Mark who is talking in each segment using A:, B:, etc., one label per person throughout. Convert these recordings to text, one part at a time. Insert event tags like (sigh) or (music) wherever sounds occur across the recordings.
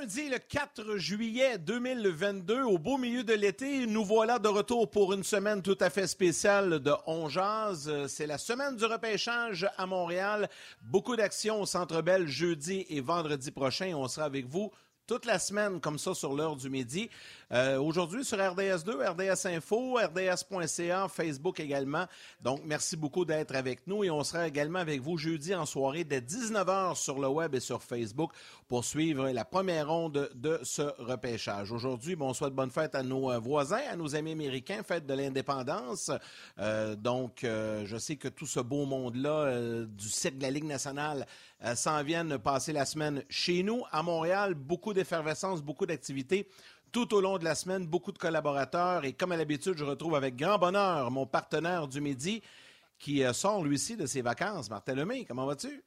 A: Lundi, le 4 juillet 2022, au beau milieu de l'été, nous voilà de retour pour une semaine tout à fait spéciale de On C'est la semaine du repêchage à Montréal. Beaucoup d'actions au Centre Bell jeudi et vendredi prochain. On sera avec vous toute la semaine comme ça sur l'heure du midi. Euh, aujourd'hui sur RDS2, RDS Info, RDS.ca, Facebook également. Donc, merci beaucoup d'être avec nous et on sera également avec vous jeudi en soirée dès 19h sur le web et sur Facebook pour suivre la première ronde de ce repêchage. Aujourd'hui, bon, on souhaite bonne fête à nos euh, voisins, à nos amis américains, fête de l'indépendance. Euh, donc, je sais que tout ce beau monde-là du cycle de la Ligue nationale s'en viennent passer la semaine chez nous, à Montréal. Beaucoup d'effervescence, beaucoup d'activités tout au long de la semaine, beaucoup de collaborateurs. Et comme à l'habitude, je retrouve avec grand bonheur mon partenaire du midi qui euh, sort, lui aussi, de ses vacances. Martin comment vas-tu?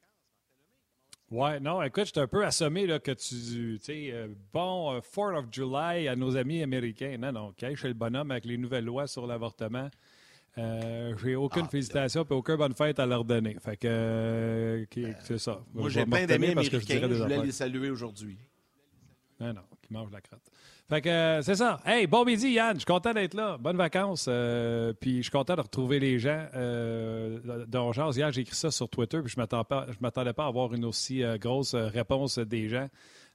B: Ouais, non, écoute, je suis un peu assommé là, que tu. Euh, bon, 4th euh, of July à nos amis américains. Non, non, OK, suis le bonhomme avec les nouvelles lois sur l'avortement. J'ai aucune ah, félicitation et aucune bonne fête à leur donner. Fait que, c'est ça.
A: Moi, j'ai plein d'amis américains. Je, je voulais les saluer aujourd'hui.
B: Non, non, qui mangent la crotte. Fait que euh, c'est ça. Hey, bon midi, Yann. Je suis content d'être là. Bonnes vacances. Euh, puis je suis content de retrouver les gens euh, Hier, j'ai écrit ça sur Twitter, puis je ne m'attendais pas à avoir une aussi euh, grosse réponse des gens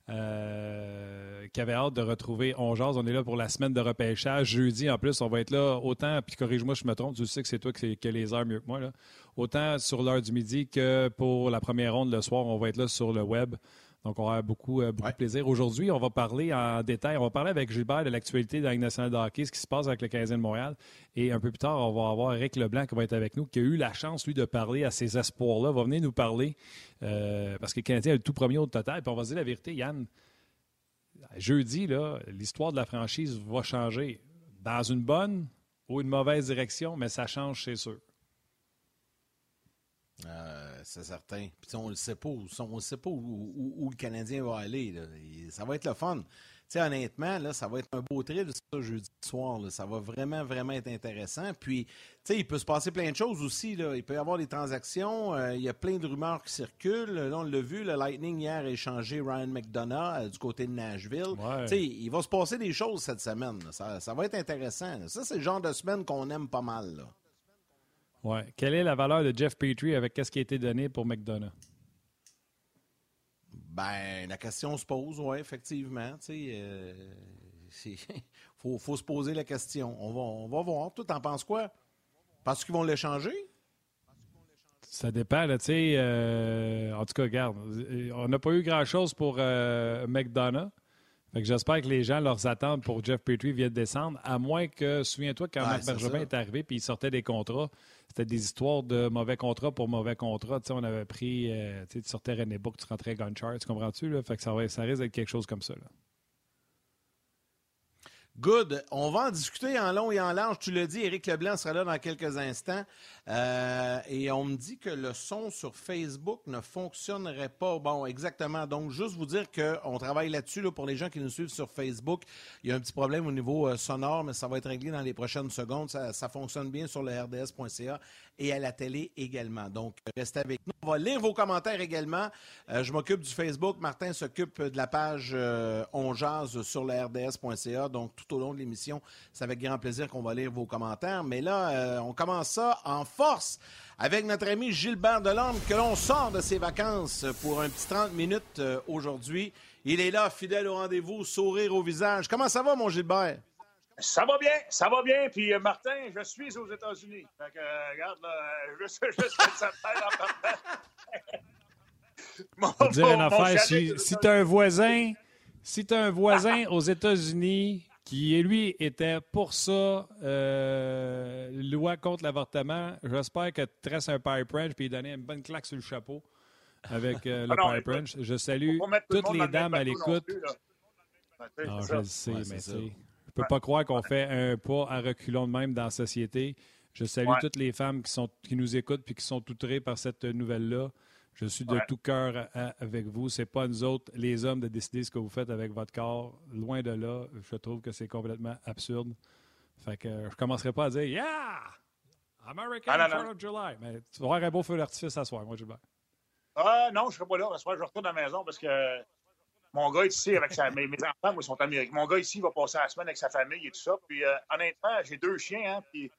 B: qui avaient hâte de retrouver Ongeance. On est là pour la semaine de repêchage. Jeudi, en plus, on va être là autant, puis corrige-moi si je me trompe, tu sais que c'est toi qui, as les heures mieux que moi. Là. Autant sur l'heure du midi que pour la première ronde le soir, on va être là sur le web. Donc, on aura beaucoup, euh, beaucoup de plaisir. Aujourd'hui, on va parler en détail. On va parler avec Gilbert de l'actualité de la Ligue nationale de hockey, ce qui se passe avec le Canadien de Montréal. Et un peu plus tard, on va avoir Eric Leblanc qui va être avec nous, qui a eu la chance, lui, de parler à ces espoirs-là. Va venir nous parler euh, parce que le Canadien a le tout premier au total. Puis on va dire la vérité, Yann. Jeudi, l'histoire de la franchise va changer dans une bonne ou une mauvaise direction, mais ça change, c'est sûr.
A: Euh, c'est certain. Puis on ne sait pas, où, on sait pas où, le Canadien va aller. Ça va être le fun. honnêtement, là, ça va être un beau thrill ça jeudi soir. Ça va vraiment, vraiment être intéressant. Puis, il peut se passer plein de choses aussi. Là. Il peut y avoir des transactions. Euh, il y a plein de rumeurs qui circulent. Là, on l'a vu, le Lightning hier a échangé Ryan McDonough euh, du côté de Nashville. Il va se passer des choses cette semaine. Ça, ça, va être intéressant. Ça, c'est le genre de semaine qu'on aime pas mal. Là.
B: Ouais. Quelle est la valeur de Jeff Petrie avec ce qui a été donné pour McDonough?
A: Ben, la question se pose, oui, effectivement. Il euh, (laughs) faut, faut, se poser la question. On va, on va voir. Toi, t'en penses quoi? Penses qu'ils vont l'échanger?
B: Ça dépend, tu sais. Euh, en tout cas, regarde, on n'a pas eu grand-chose pour euh, McDonough. j'espère que les gens, leurs attentes pour Jeff Petrie viennent descendre, à moins que, souviens-toi, quand Marc Bergevin est arrivé et il sortait des contrats, c'était des histoires de mauvais contrats pour mauvais contrats. on avait pris, euh, tu sortais René tu rentrais Gunchard, tu comprends-tu? Fait que ça, ça risque d'être quelque chose comme ça. Là.
A: Good. On va en discuter en long et en large. Tu l'as dit, Éric Leblanc sera là dans quelques instants. Euh, et on me dit que le son sur Facebook ne fonctionnerait pas. Bon, exactement. Donc, juste vous dire qu'on travaille là-dessus pour les gens qui nous suivent sur Facebook. Il y a un petit problème au niveau euh, sonore, mais ça va être réglé dans les prochaines secondes. Ça, fonctionne bien sur le rds.ca et à la télé également. Donc, restez avec nous. On va lire vos commentaires également. Euh, je m'occupe du Facebook. Martin s'occupe de la page On sur le rds.ca. Donc, tout au long de l'émission, c'est avec grand plaisir qu'on va lire vos commentaires. Mais là, on commence ça en force avec notre ami Gilbert Delorme, que l'on sort de ses vacances pour un petit 30 minutes euh, aujourd'hui. Il est là, fidèle au rendez-vous, sourire au visage. Comment ça va, mon Gilbert?
C: Ça va bien, ça va bien. Puis, euh, Martin, je suis aux États-Unis. Fait que, euh, regarde, là, je, suis (laughs) je
B: en partant. dire une affaire, si, si tu as un voisin, si tu un voisin aux États-Unis qui, lui, était pour ça, euh, loi contre l'avortement. J'espère que tu traces un pipe wrench puis donner une bonne claque sur le chapeau avec euh, le ah pipe wrench. Je salue toutes les dames à l'écoute. Non, je le sais, mais je ne peux pas croire qu'on fait un pas à reculons de même dans la société. Je salue toutes les femmes qui, sont, qui nous écoutent et qui sont outrées par cette nouvelle-là. Je suis de tout cœur avec vous. C'est pas nous autres, les hommes, de décider ce que vous faites avec votre corps. Loin de là, je trouve que c'est complètement absurde. Fait que je commencerai pas à dire Yeah! American ah, of July. Mais tu vas avoir un beau feu d'artifice à soir, moi, Gilbert.
C: Ah non, je serai pas là. Ce soir, je retourne à la maison parce que mon gars ici, avec sa, (laughs) mes, enfants, moi, sont américains. Mon gars ici va passer la semaine avec sa famille et tout ça. Puis, euh, honnêtement, j'ai deux chiens, hein, puis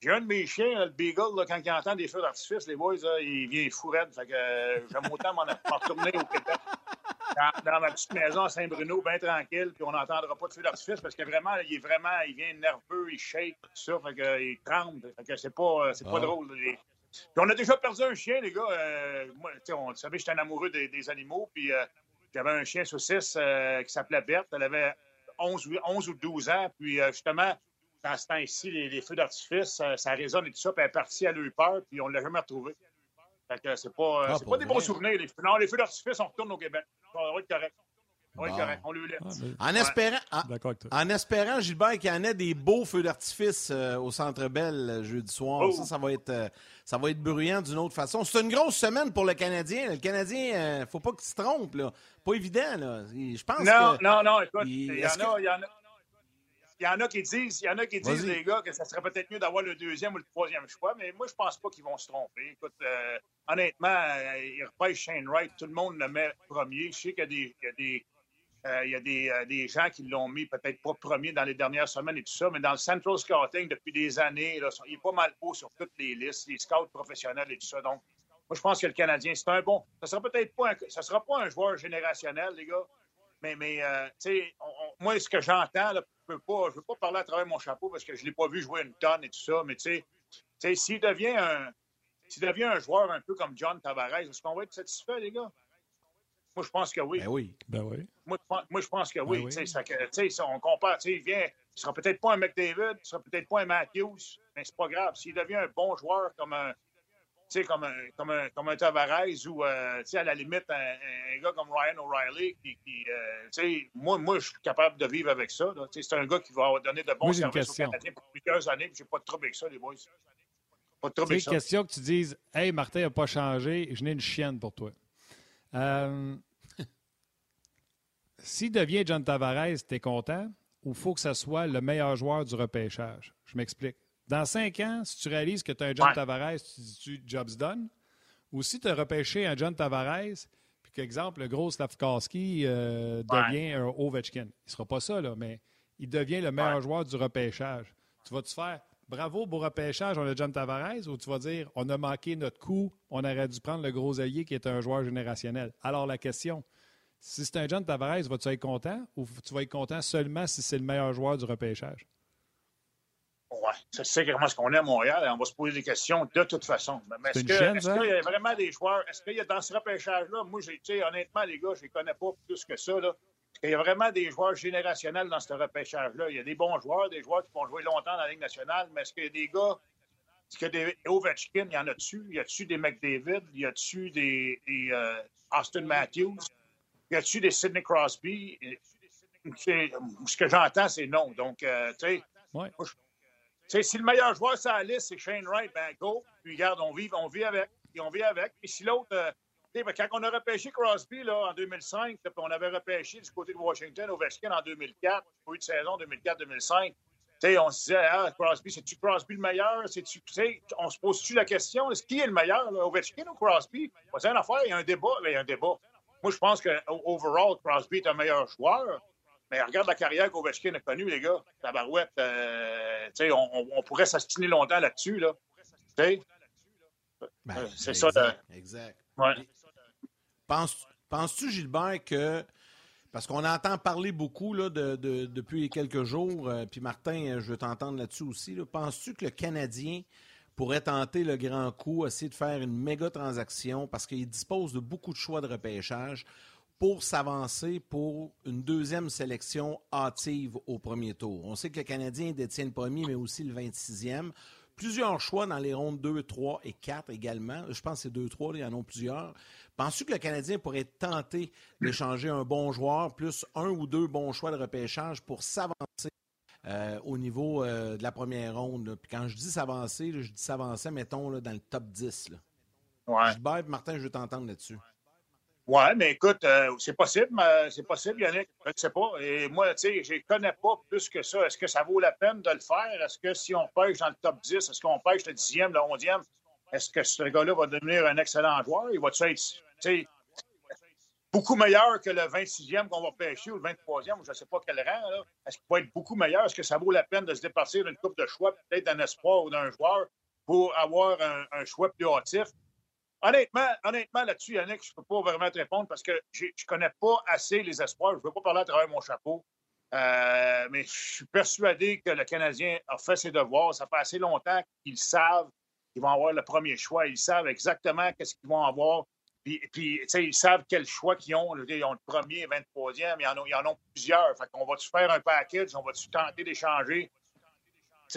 C: j'ai un de mes chiens, le Beagle, là, quand il entend des feux d'artifice, les boys, il vient fou raide. Fait que euh, j'aime autant m'en retourner au Québec. Dans, ma petite maison à Saint-Bruno, bien tranquille, puis on n'entendra pas de feux d'artifice parce que vraiment, il est vraiment, il vient nerveux, il shake, tout ça, fait que, il tremble. Fait que c'est pas, c'est pas ah. drôle. Puis on a déjà perdu un chien, les gars. Euh, moi, on savait que j'étais un amoureux des, animaux, puis euh, j'avais un chien saucisse euh, qui s'appelait Berthe. Elle avait 11, 11, ou 12 ans, puis justement, dans ce temps-ci, les, feux d'artifice, ça, résonne et tout ça, puis elle est partie à leur peur, puis on ne l'a jamais retrouvée. Fait que c'est pas, ah, pas des bons souvenirs. Les, non, les feux d'artifice, on retourne au Québec. Ça va être correct. Oui, correct. On lui.
A: Ah, en, espérant, en, espérant, Gilbert, qu'il y en ait des beaux feux d'artifice euh, au Centre Bell euh, jeudi soir. Oh. Ça, ça va être, euh, ça va être bruyant d'une autre façon. C'est une grosse semaine pour le Canadien. Le Canadien, il ne faut pas qu'il se trompe. Là. Pas évident. Là. Je pense
C: non, non, non. Écoute, il, y, en a, il y en a. Il y a qui disent, il y en a qui disent, les gars, que ça serait peut-être mieux d'avoir le deuxième ou le troisième choix, mais moi, je pense pas qu'ils vont se tromper. Écoute, honnêtement, ils repêchent Shane Wright, tout le monde le met premier. Je sais qu'il y a des euh, il y a des, euh, des gens qui l'ont mis peut-être pas premier dans les dernières semaines et tout ça, mais dans le Central Scouting, depuis des années, là, il est pas mal haut sur toutes les listes, les scouts professionnels et tout ça. Donc, moi, je pense que le Canadien, c'est un bon. Ça sera peut-être pas un, ça sera pas un joueur générationnel, les gars. Mais, mais euh, tu sais, moi, ce que j'entends, je peux pas, je veux pas parler à travers mon chapeau parce que je l'ai pas vu jouer une tonne et tout ça, mais tu sais, s'il devient un, s'il devient un joueur un peu comme John Tavares, est-ce qu'on va être satisfait, les gars? Moi, je pense que oui.
B: Ben oui. Ben oui.
C: Moi, moi je pense que oui. Ben ça, ça, on compare. Il vient, il sera peut-être pas un McDavid, il sera peut-être pas un Matthews, mais c'est pas grave. S'il devient un bon joueur comme un, comme un, comme un, comme un Tavares ou euh, à la limite un, gars comme Ryan O'Reilly, qui, qui euh, moi, moi, je suis capable de vivre avec ça. C'est un gars qui va donner de bons services aux Canadiens pour plusieurs années. Je n'ai pas de trouble avec ça, les boys.
B: Pas de trouble avec ça. question que tu dises Hey, Martin n'a pas changé, je n'ai une chienne pour toi. Euh, (laughs) S'il devient John Tavares, tu es content ou faut que ce soit le meilleur joueur du repêchage? Je m'explique. Dans cinq ans, si tu réalises que tu as un John Tavares, tu dis-tu job's done? Ou si tu as repêché un John Tavares, puis qu'exemple, le gros Slavkowski euh, devient un Ovechkin. Il ne sera pas ça, là, mais il devient le meilleur joueur du repêchage. Tu vas-tu faire bravo pour repêchage, on a John Tavares, ou tu vas dire on a manqué notre coup, on aurait dû prendre le gros allié qui est un joueur générationnel. Alors la question, si c'est un John Tavares, vas-tu être content ou tu vas être content seulement si c'est le meilleur joueur du repêchage?
C: Oui, c'est comment ce qu'on est à Montréal. On va se poser des questions de toute façon. Mais est-ce qu'il y a vraiment des joueurs? Est-ce qu'il y a dans ce repêchage-là? Moi, honnêtement, les gars, je ne les connais pas plus que ça. Là. Il y a vraiment des joueurs générationnels dans ce repêchage-là? Il y a des bons joueurs, des joueurs qui vont jouer longtemps dans la Ligue nationale, mais est-ce qu'il y a des gars, est-ce qu'il y a des Ovechkin, il y en a-tu? Y a-tu des McDavid? Y a-tu des, euh, Austin Matthews? Y a-tu des Sidney Crosby? Ce que j'entends, c'est non. Donc, euh, tu sais, si le meilleur joueur sur la liste, c'est Shane Wright, ben go. Puis, regarde, on vit, on vit avec. Puis on vit avec. Puis si l'autre, euh, ben, quand on a repêché Crosby là, en 2005, puis on avait repêché du côté de Washington Ovechkin en 2004, pas eu de saison 2004-2005, on se disait, ah, Crosby, c'est-tu Crosby le meilleur? on se pose-tu la question, est-ce qui est le meilleur, Ovechkin ou Crosby? C'est une affaire, il y a un débat. il y a un débat. Moi, je pense que overall, Crosby est un meilleur joueur. Mais regarde la carrière qu'Ovechkin a connue, les gars. La barouette, euh, on, on, pourrait s'astiner longtemps là-dessus. Là. Ben,
A: euh, c'est ça. Exact. Ouais. Penses-tu, Gilbert, que. Parce qu'on entend parler beaucoup là, de, depuis quelques jours, euh, puis Martin, je veux t'entendre là-dessus aussi. Penses-tu que le Canadien pourrait tenter le grand coup, essayer de faire une méga transaction parce qu'il dispose de beaucoup de choix de repêchage pour s'avancer pour une deuxième sélection hâtive au premier tour. On sait que le Canadien détient le premier, mais aussi le 26e. Plusieurs choix dans les rondes 2, 3 et 4 également. Je pense que c'est 2, 3, il y en a plusieurs. Penses-tu que le Canadien pourrait tenter d'échanger un bon joueur plus un ou deux bons choix de repêchage pour s'avancer euh, au niveau euh, de la première ronde? Puis quand je dis s'avancer, je dis s'avancer, mettons, là, dans le top 10. Là. Ouais. Martin, je veux t'entendre là-dessus.
C: Oui, mais écoute, euh, c'est possible, c'est possible, Yannick. Je ne sais pas. Et moi, tu sais, je ne connais pas plus que ça. Est-ce que ça vaut la peine de le faire? Est-ce que si on pêche dans le top 10, est-ce qu'on pêche le 10e, le 11e? Est-ce que ce gars-là va devenir un excellent joueur? Il va être beaucoup meilleur que le 26e qu'on va pêcher ou le 23e, ou je ne sais pas quel rang. Est-ce qu'il va être beaucoup meilleur? Est-ce que ça vaut la peine de se départir d'une coupe de choix, peut-être d'un espoir ou d'un joueur, pour avoir un, choix plus hâtif? Honnêtement, honnêtement là-dessus, Yannick, je ne peux pas vraiment te répondre parce que je ne connais pas assez les espoirs. Je ne veux pas parler à travers mon chapeau. Euh, mais je suis persuadé que le Canadien a fait ses devoirs. Ça fait assez longtemps qu'ils savent qu'ils vont avoir le premier choix. Ils savent exactement qu'est-ce qu'ils vont avoir. Puis, ils savent quel choix qu'ils ont. Ils ont le premier, 23e, ils en ils en ont plusieurs. Fait qu'on va-tu faire un package? On va-tu tenter d'échanger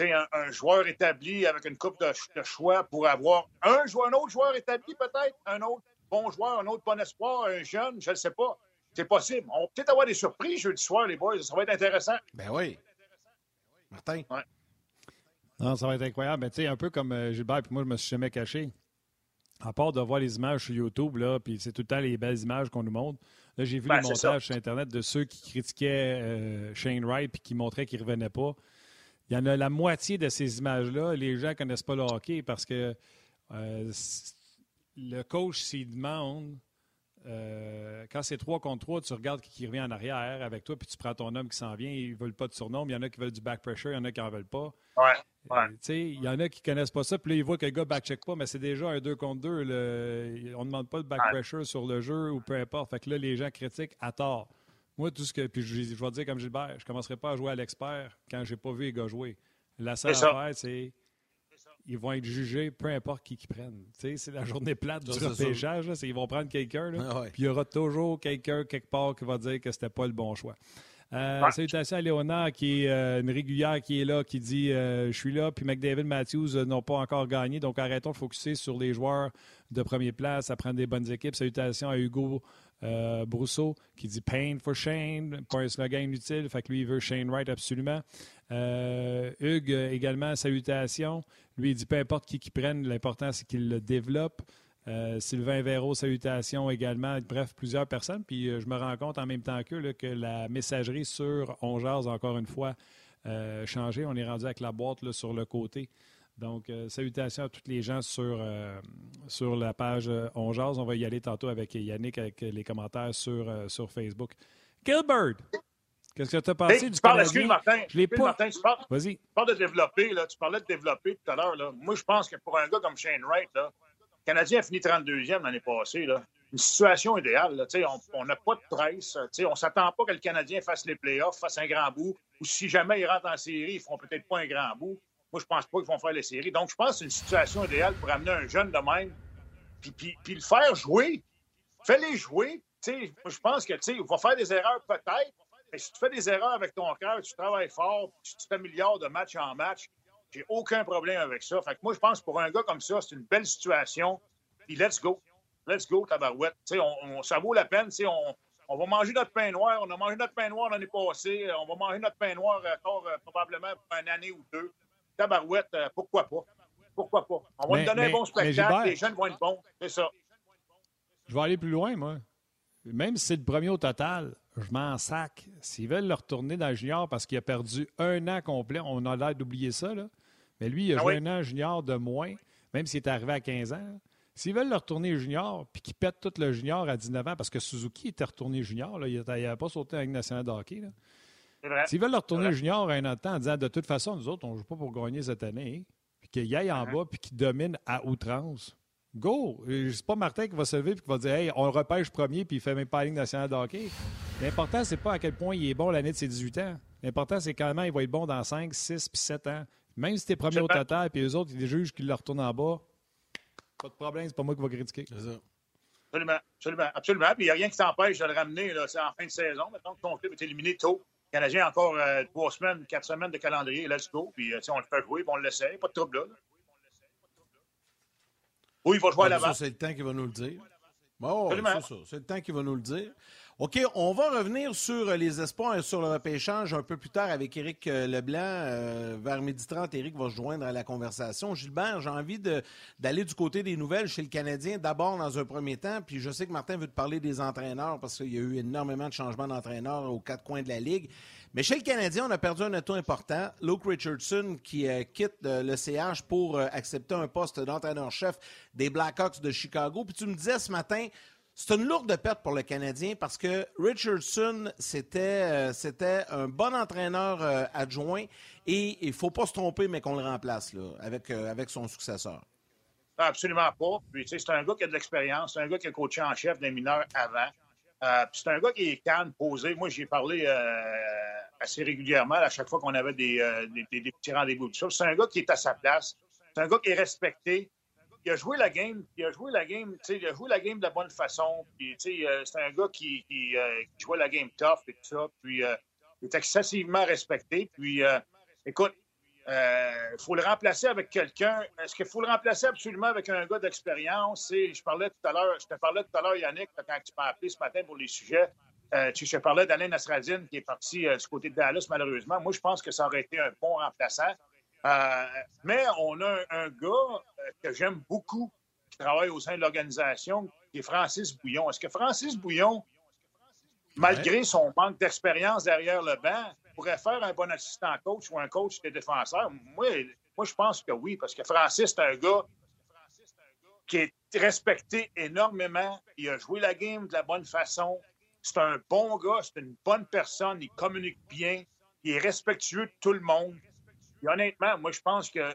C: un, un, joueur établi avec une coupe de, choix pour avoir un, un autre joueur établi peut-être, un autre bon joueur, un autre bon espoir, un jeune, je ne sais pas. C'est possible. On va peut-être avoir des surprises jeudi soir, les boys. Ça va être intéressant.
A: Ben oui. Martin.
B: Non, ça va être incroyable. Ben, tu sais, un peu comme euh, Gilbert, puis moi, je me suis jamais caché. À part de voir les images sur YouTube, là, puis c'est tout le temps les belles images qu'on nous montre. Là, j'ai vu ben, les montages sur Internet de ceux qui critiquaient euh, Shane Wright puis qui montraient qu'il ne revenait pas. Il y en a la moitié de ces images-là, les gens ne connaissent pas le hockey parce que euh, le coach s'il demande euh, quand c'est 3 contre 3, tu regardes qui revient en arrière avec toi, puis tu prends ton homme qui s'en vient. Ils ne veulent pas de surnom. Il y en a qui veulent du back pressure, il y en a qui n'en veulent pas.
C: Ouais,
B: ouais. Euh, il y en a qui ne connaissent pas ça, puis là, ils voient que le gars back-check pas, mais c'est déjà un 2 contre 2. On ne demande pas de back pressure sur le jeu ou peu importe. Fait que là, les gens critiquent à tort. Moi, tout ce que. Puis je, vais dire comme Gilbert, je ne commencerai pas à jouer à l'expert quand je n'ai pas vu les gars jouer. La seule affaire, c'est ils vont être jugés, peu importe qui qu'ils prennent. c'est la journée plate du repêchage. ils vont prendre quelqu'un, ah puis il y aura toujours quelqu'un quelque part qui va dire que c'était pas le bon choix. Euh, salutations à Léonard, qui est euh, une régulière qui est là, qui dit euh, Je suis là, puis McDavid Matthews n'ont pas encore gagné, donc arrêtons de focuser sur les joueurs de première place, à prendre des bonnes équipes. Salutations à Hugo Brousseau, qui dit Pain for Shane, pas un slogan inutile, fait que lui, il veut Shane Wright absolument. Hugues également, salutations. Lui, il dit peu importe qui qui prenne, l'important, c'est qu'il le développe. Euh, Sylvain Véro, salutations également. Bref, plusieurs personnes. Puis euh, je me rends compte en même temps qu'eux que la messagerie sur On encore une fois, euh, changé. On est rendu avec la boîte sur le côté. Donc, salutations à tous les gens sur, sur la page On On va y aller tantôt avec Yannick, avec les commentaires sur, sur Facebook. Gilbert! Qu'est-ce que tu as pensé
C: du parles, excuse Martin,
B: je l'ai pas.
C: Martin, tu parles, Vas-y. Tu parles de développer, là, tu parlais de développer tout à l'heure. Là. Moi, je pense que pour un gars comme Shane Wright, là, Canadien a fini 32e l'année passée. Là. Une situation idéale. On n'a pas de presse. On ne s'attend pas que le Canadien fasse les playoffs, fasse un grand bout. Ou si jamais ils rentrent en série, ils ne feront peut-être pas un grand bout. Moi, je pense pas qu'ils vont faire les séries. Donc, je pense que c'est une situation idéale pour amener un jeune de même, puis, puis, puis le faire jouer. Fais-les jouer. Je pense que il va faire des erreurs peut-être, si tu fais des erreurs avec ton cœur, tu travailles fort, tu t'améliores de match en match, j'ai aucun problème avec ça. Fait que moi, je pense que pour un gars comme ça, c'est une belle situation. Puis let's go. Let's go, tabarouette. On, ça vaut la peine. On, on va manger notre pain noir. On a mangé notre pain noir l'année passée. On va manger notre pain noir encore euh, probablement pour une année ou deux. Tabarouette, euh, pourquoi pas? Pourquoi pas? On va lui donner un bon spectacle. Les jeunes vont être bons. C'est ça.
B: Je vais aller plus loin, moi. Même si c'est le premier au total, je m'en sac. S'ils veulent le retourner dans le junior parce qu'il a perdu un an complet, on a l'air d'oublier ça, là. Mais lui, il a ah joué un an junior de moins, même s'il est arrivé à 15 ans. S'ils veulent le retourner junior, puis qu'il pète tout le junior à 19 ans, parce que Suzuki était retourné junior, là, il n'avait pas sauté avec National de hockey. S'ils veulent le retourner junior à un autre temps en disant de toute façon, nous autres, on ne joue pas pour gagner cette année, puis qu'il aille en uh-huh. bas, puis qu'il domine à outrance, Go! C'est pas Martin qui va se lever et qui va dire Hey, on le repêche premier puis il fait même pas la Ligue nationale de hockey. L'important, c'est pas à quel point il est bon l'année de ses 18 ans. L'important, c'est quand même il va être bon dans 5, 6 puis 7 ans. Même si t'es premier au total puis les autres, ils jugent qu'ils le retournent en bas, pas de problème, c'est pas moi qui va critiquer.
C: Absolument, absolument, absolument. Puis il n'y a rien qui t'empêche de le ramener là, en fin de saison. Maintenant que ton club est éliminé tôt, le Canadien a encore euh, trois semaines, quatre semaines de calendrier, let's go. Puis euh, on le fait jouer, puis on le laisse, pas de trouble là. Oui, il va jouer à la
A: C'est le temps qui va nous le dire. Bon, c'est ça. C'est le temps qui va nous le dire. OK, on va revenir sur les espoirs et sur le repêchage un peu plus tard avec Éric euh, Leblanc. Euh, vers midi 30, Éric va se joindre à la conversation. Gilbert, j'ai envie d'aller du côté des nouvelles chez le Canadien, d'abord dans un premier temps, puis je sais que Martin veut te parler des entraîneurs parce qu'il y a eu énormément de changements d'entraîneurs aux quatre coins de la Ligue. Mais chez le Canadien, on a perdu un atout important. Luke Richardson qui euh, quitte euh, le CH pour euh, accepter un poste d'entraîneur-chef des Blackhawks de Chicago. Puis tu me disais ce matin, C'est une lourde perte pour le Canadien parce que Richardson, c'était euh, un bon entraîneur euh, adjoint et il ne faut pas se tromper, mais qu'on le remplace là, avec, euh, avec son successeur.
C: Absolument pas. c'est un gars qui a de l'expérience, c'est un gars qui a coaché en chef des mineurs avant. c'est un gars qui est calme, posé. Moi, j'ai parlé assez régulièrement à chaque fois qu'on avait des, des petits rendez-vous. C'est un gars qui est à sa place. C'est un gars qui est respecté il a joué la game, il a joué la game, il a joué la game de la bonne façon. Puis, euh, c'est un gars qui, euh, qui, jouait la game tough et tout ça. Puis, euh, il est excessivement respecté. Puis, écoute, il faut le remplacer avec quelqu'un. Est-ce qu'il faut le remplacer absolument avec un gars d'expérience? Je parlais tout à l'heure, je te parlais tout à l'heure, Yannick, quand tu m'as appelé ce matin pour les sujets. tu je parlais d'Alain Nasradine qui est parti du côté de Dallas, malheureusement. Moi, je pense que ça aurait été un bon remplaçant. Euh, mais on a un, gars euh, que j'aime beaucoup qui travaille au sein de l'organisation, qui est Francis Bouillon. Est-ce que Francis Bouillon, malgré son manque d'expérience derrière le banc, pourrait faire un bon assistant coach ou un coach des défenseurs? Moi, moi je pense que oui, parce que Francis, c'est un gars qui est respecté énormément. Il a joué la game de la bonne façon. C'est un bon gars, c'est une bonne personne, il communique bien, il est respectueux de tout le monde honnêtement, moi, je pense que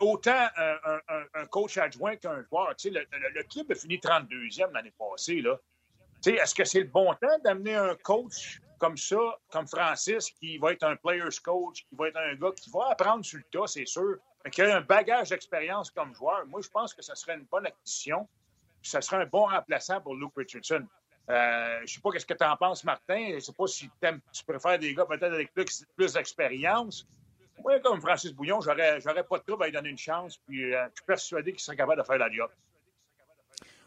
C: autant un, coach adjoint qu'un joueur, tu sais, le, club a fini 32e l'année passée, là. Tu sais, est-ce que c'est le bon temps d'amener un coach comme ça, comme Francis, qui va être un player's coach, qui va être un gars qui va apprendre sur le tas, c'est sûr, mais qui a un bagage d'expérience comme joueur? Moi, je pense que ça serait une bonne acquisition. Ça serait un bon remplaçant pour Luke Richardson. Euh, je ne sais pas ce que tu en penses, Martin. Je ne sais pas si tu préfères des gars peut-être avec plus, plus d'expérience. Moi, comme Francis Bouillon, j'aurais, j'aurais pas de trouble à lui donner une chance, puis euh, je suis persuadé qu'il serait capable de faire la job.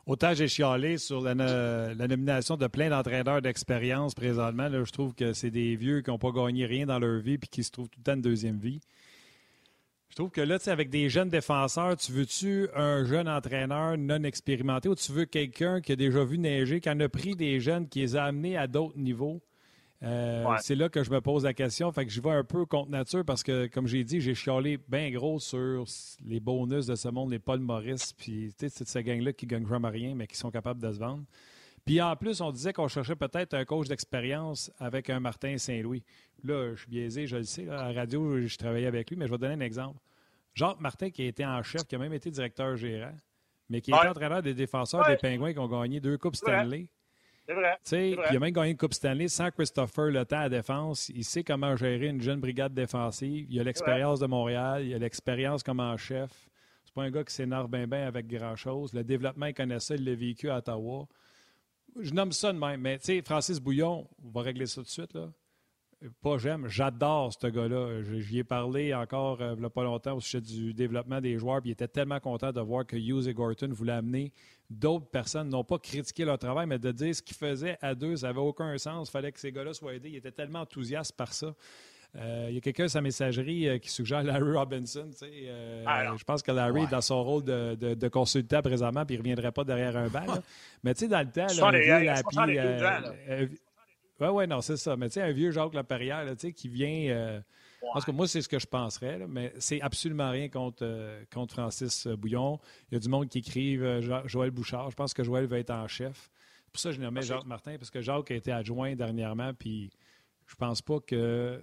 B: Autant j'ai chialé sur la, nomination de plein d'entraîneurs d'expérience présentement. Je trouve que c'est des vieux qui n'ont pas gagné rien dans leur vie puis qui se trouvent tout le temps une deuxième vie. Je trouve que là, avec des jeunes défenseurs, tu veux-tu un jeune entraîneur non expérimenté ou tu veux quelqu'un qui a déjà vu neiger, qui en a pris des jeunes, qui les a amenés à d'autres niveaux? Euh, c'est là que je me pose la question. Fait que je vais un peu contre nature parce que, comme j'ai dit, j'ai chialé bien gros sur les bonus de ce monde, les Paul Maurice, puis c'est cette gang-là qui gagne vraiment rien, mais qui sont capables de se vendre. Puis en plus, on disait qu'on cherchait peut-être un coach d'expérience avec un Martin Saint-Louis. Là, je suis biaisé, je le sais. à la radio, je travaillais avec lui, mais je vais donner un exemple. Jacques Martin, qui a été en chef, qui a même été directeur gérant, mais qui est entraîneur des défenseurs des Pingouins qui ont gagné deux Coupes Stanley.
C: C'est vrai.
B: Il a même gagné une Coupe Stanley sans Christopher Le temps à défense. Il sait comment gérer une jeune brigade défensive. Il a l'expérience de Montréal. Il a l'expérience comme en chef. C'est pas un gars qui s'énerve bien bien avec grand-chose. Le développement, il connaît ça. Il l'a vécu à Ottawa. Je nomme ça de même. Mais tu sais, Francis Bouillon, on va régler ça tout de suite. Là pas j'aime, j'adore ce gars-là. J'y ai parlé encore euh, il n'y a pas longtemps au sujet du développement des joueurs, puis il était tellement content de voir que Hughes et Gorton voulaient amener d'autres personnes, non pas critiquer leur travail, mais de dire ce qu'ils faisaient à deux, ça n'avait aucun sens. Il fallait que ces gars-là soient aidés. Il était tellement enthousiaste par ça. Euh, il y a quelqu'un sa messagerie euh, qui suggère Larry Robinson. Ah, je pense que Larry est dans son rôle de, de, consultant présentement, puis il ne reviendrait pas derrière un banc. (laughs) Mais tu sais, dans le temps, là, oui, oui, non, c'est ça. Mais tu sais, un vieux Jacques Laperrière, tu sais, qui vient. Euh, moi, c'est ce que je penserais, mais c'est absolument rien contre, euh, contre Francis Bouillon. Il y a du monde qui écrive euh, Joël Bouchard. Je pense que Joël va être en chef. Pour ça, je nommais Jacques Martin, parce que Jacques a été adjoint dernièrement, puis je pense pas que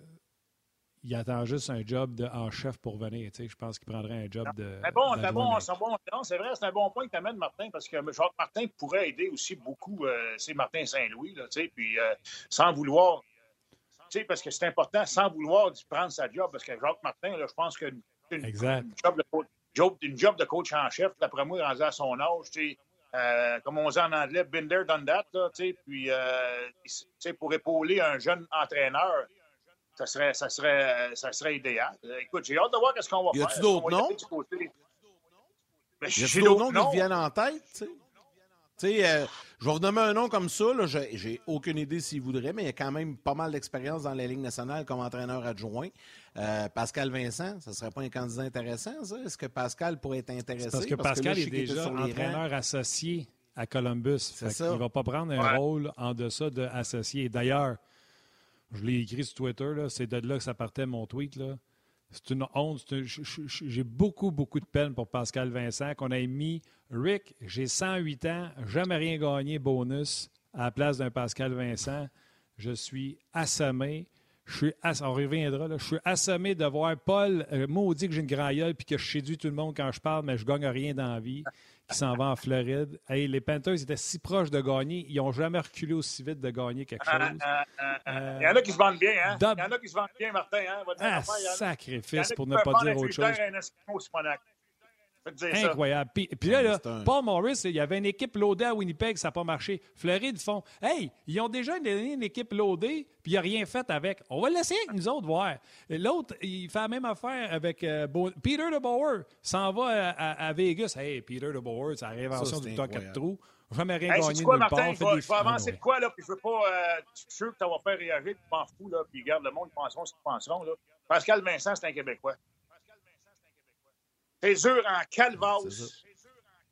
B: il attend juste un job de, en chef pour venir. Je pense qu'il prendrait un job de.
C: Mais bon, c'est bon, bon, c'est vrai, c'est un bon point que tu amènes, Martin, parce que Jacques Martin pourrait aider aussi beaucoup, euh, c'est Martin Saint-Louis, puis euh, sans vouloir. Parce que c'est important, sans vouloir prendre sa job, parce que Jacques Martin, là, je pense qu'une une, job de, une job de coach en chef, d'après moi, rendu à son âge, euh, comme on dit en anglais, Binder done that, là, puis euh, pour épauler un jeune entraîneur ça serait, ça serait, ça serait idéal. Écoute, j'ai hâte de voir ce qu'on va
A: faire.
C: Y
A: a-tu d'autres noms? y a-tu d'autres noms qui viennent en tête? Tu sais, euh, je vais vous nommer un nom comme ça. J'ai aucune idée s'il voudrait, mais il y a quand même pas mal d'expérience dans la Ligue nationale comme entraîneur adjoint. Euh, Pascal Vincent, ça ne serait pas un candidat intéressant, ça? Est-ce que Pascal pourrait être intéressé?
B: Parce que Pascal est déjà entraîneur associé à Columbus. Il ne va pas prendre un rôle en deçà d'associé. D'ailleurs, je l'ai écrit sur Twitter, c'est de là que ça partait mon tweet. Là. C'est une honte. J'ai beaucoup, beaucoup de peine pour Pascal Vincent qu'on ait mis Rick, j'ai 108 ans, jamais rien gagné bonus à la place d'un Pascal Vincent. Je suis assommé. Je suis on reviendra. Je suis assommé de voir Paul euh, maudit que j'ai une graille puis que je séduis tout le monde quand je parle, mais je gagne rien dans la vie, qui s'en va en Floride. les Panthers étaient si proches de gagner, ils n'ont jamais reculé aussi vite de gagner quelque ah, chose.
C: Ah, ah, il y en a qui se vendent bien, hein? Il y en a qui se vendent bien, Martin. Hein?
B: Ah, sacrifice, pour ne pas dire autre chose. (laughs) Incroyable. Puis, là, Paul Morris, il y avait une équipe loadée à Winnipeg, ça n'a pas marché. Fleury, ils font Hey, ils ont déjà une, équipe loadée, puis il n'a rien fait avec. On va laisser avec nous autres voir. L'autre, il fait la même affaire avec euh, Peter de Bauer. s'en va à, Vegas. Hey, Peter de Bauer, c'est la réinvention du top 4 trous. Jamais rien hey, gagné
C: quoi, Martin, part. Je vais, avancer de quoi, là, puis je veux pas... Euh, je suis sûr que ça va faire réagir, tu m'en fous, là, puis regarde, le monde, ils penseront ce qu'ils penseront, là. Pascal Vincent, c'est un Québécois. C'est dur en calvasse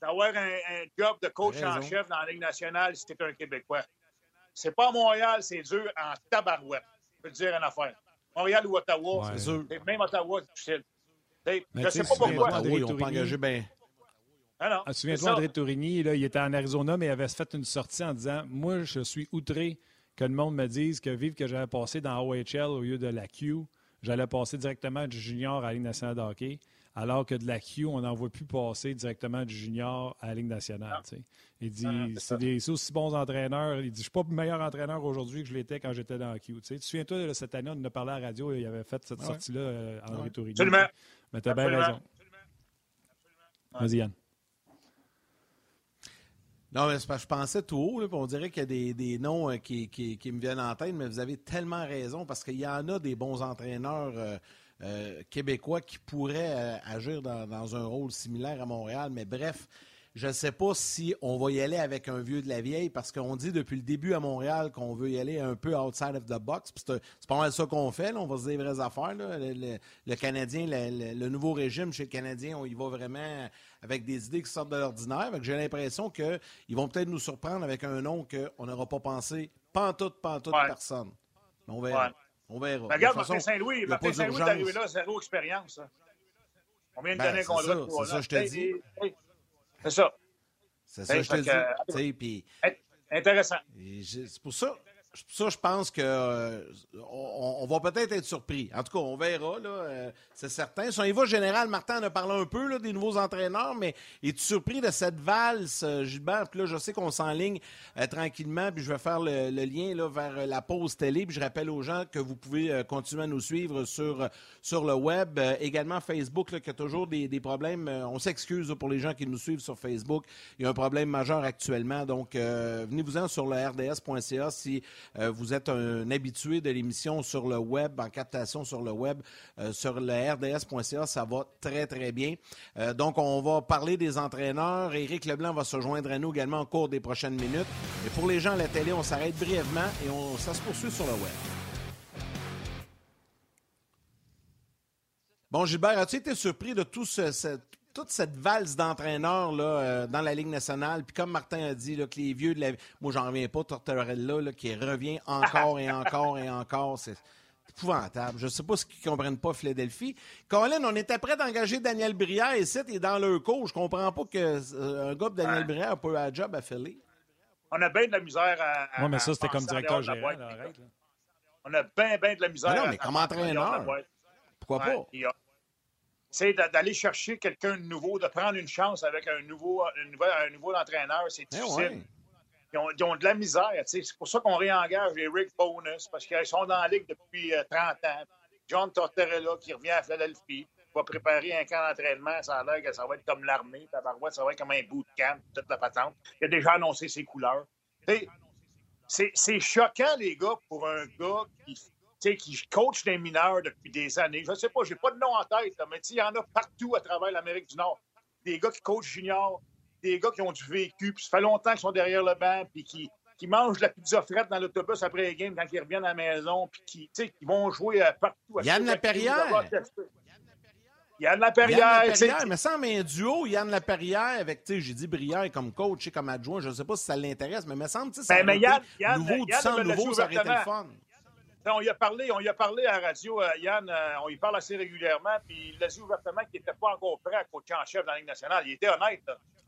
C: d'avoir un, un, job de coach en chef dans la Ligue nationale si tu un Québécois. C'est pas à Montréal, c'est dur en tabarouette. Je peux te dire une affaire. Montréal ou Ottawa, c'est dur. Même Ottawa, c'est difficile. je sais pas pourquoi.
B: André, on peut engager bien. Ah non, ah, Souviens-toi, André Tourigny, là, il était en Arizona, mais il avait fait une sortie en disant Moi, je suis outré que le monde me dise que vive que j'avais passé dans OHL au lieu de la Q, j'allais passer directement du junior à la Ligue nationale de hockey alors que de la Q, on n'en voit plus passer directement du junior à la Ligue nationale. Il dit c'est des aussi bons entraîneurs. Il dit Je ne suis pas le meilleur entraîneur aujourd'hui que je l'étais quand j'étais dans la Q. Tu te souviens-toi, cette année, on en a parlé à la radio, il avait fait cette sortie-là, euh, André ouais. Tourigny.
C: Absolument.
B: Mais tu as bien raison. Vas-y, Yann.
A: Non, mais je pensais tout haut, là, on dirait qu'il y a des, des noms euh, qui, qui, qui, me viennent en tête, mais vous avez tellement raison parce qu'il y en a des bons entraîneurs. Euh, euh, québécois qui pourrait euh, agir dans, un rôle similaire à Montréal. Mais bref, je ne sais pas si on va y aller avec un vieux de la vieille parce qu'on dit depuis le début à Montréal qu'on veut y aller un peu outside of the box. C'est pas mal ça qu'on fait. on va se dire les vraies affaires. Le, Canadien, le, nouveau régime chez le Canadien, on y va vraiment avec des idées qui sortent de l'ordinaire. J'ai l'impression qu'ils vont peut-être nous surprendre avec un nom qu'on n'aura pas pensé pantoute, pantoute ouais. personne. Mais on verra. On verra.
C: regarde, Martin Saint-Louis. Martin Saint-Louis est arrivé là, zéro expérience. On vient de ben, donner un contrat
A: de C'est ça, je te dis.
C: C'est ça.
A: C'est ça, je te dis.
C: Intéressant.
A: C'est pour ça ça, je pense que euh, va peut-être être surpris. En tout cas, on verra, là, euh, c'est certain. Son niveau général, Martin en a parlé un peu là, des nouveaux entraîneurs, mais es-tu surpris de cette valse, euh, Gilbert? Puis là, je sais qu'on s'enligne tranquillement, puis je vais faire le, lien là, vers la pause télé. Puis je rappelle aux gens que vous pouvez continuer à nous suivre sur, sur le web. également Facebook, là, qui a toujours des, des problèmes. on s'excuse pour les gens qui nous suivent sur Facebook. Il y a un problème majeur actuellement. Donc, venez-vous-en sur le rds.ca si euh, vous êtes un habitué de l'émission sur le web, en captation sur le web, euh, sur le rds.ca, ça va très, très bien. Euh, donc, on va parler des entraîneurs. Éric Leblanc va se joindre à nous également en cours des prochaines minutes. Et pour les gens à la télé, on s'arrête brièvement et ça se poursuit sur le web. Bon, Gilbert, as-tu été surpris de tout ce, toute cette valse d'entraîneurs là, euh, dans la Ligue nationale. Puis comme Martin a dit, là, que les vieux de la... Moi, j'en reviens pas, Tortorella, là, qui revient encore et encore et encore. C'est épouvantable. Je ne sais pas ce qu'ils ne comprennent pas, Philadelphie. Colin, on était prêt d'engager Daniel Brière et c'est est dans leur cours. Je comprends pas qu'un euh, gars de Daniel Brière n'a pas eu un job à Philly.
C: On a bien de la misère à.
B: Oui, mais ça, c'était comme directeur général.
C: on a bien, bien de la misère.
A: Mais non, mais comme entraîneur. Pourquoi pas?
C: C'est d'aller chercher quelqu'un de nouveau, de prendre une chance avec un nouveau, un nouveau, entraîneur, c'est eh difficile. Ils, ont, ils, ont, de la misère. C'est pour ça qu'on réengage les Rick Bonus, parce qu'ils sont dans la Ligue depuis 30 euh, ans. John Tortorella, qui revient à Philadelphie, va préparer un camp d'entraînement. Ça a l'air que ça va être comme l'armée. Ça va être comme un bootcamp, toute la patente. Il a déjà annoncé ses couleurs. C'est choquant, les gars, pour un gars qui qui coach des mineurs depuis des années. Je ne sais pas, je n'ai pas de nom en tête, mais il y en a partout à travers l'Amérique du Nord. Des gars qui coachent junior, des gars qui ont du vécu, puis ça fait longtemps qu'ils sont derrière le banc, puis qui, qui mangent la pizza frette dans l'autobus après les games quand ils reviennent à la maison, puis qui, qui vont jouer euh, partout.
A: Yann Laperrière.
C: Yann Laperrière.
A: Yann mais ça met un duo, Yann Laperrière avec, tu sais, j'ai dit Brière comme coach et comme adjoint, je ne sais pas si ça l'intéresse, mais il me semble, tu sais, ben,
C: mais Yann, Yann,
A: nouveau, Yann, du sang nouveau, ça aurait été le fun.
C: On y a parlé, on y a parlé à la radio, euh, Yann, euh, on y parle assez régulièrement, puis il a dit ouvertement qu'il n'était pas encore prêt à coacher en chef dans la Ligue nationale. Il était honnête.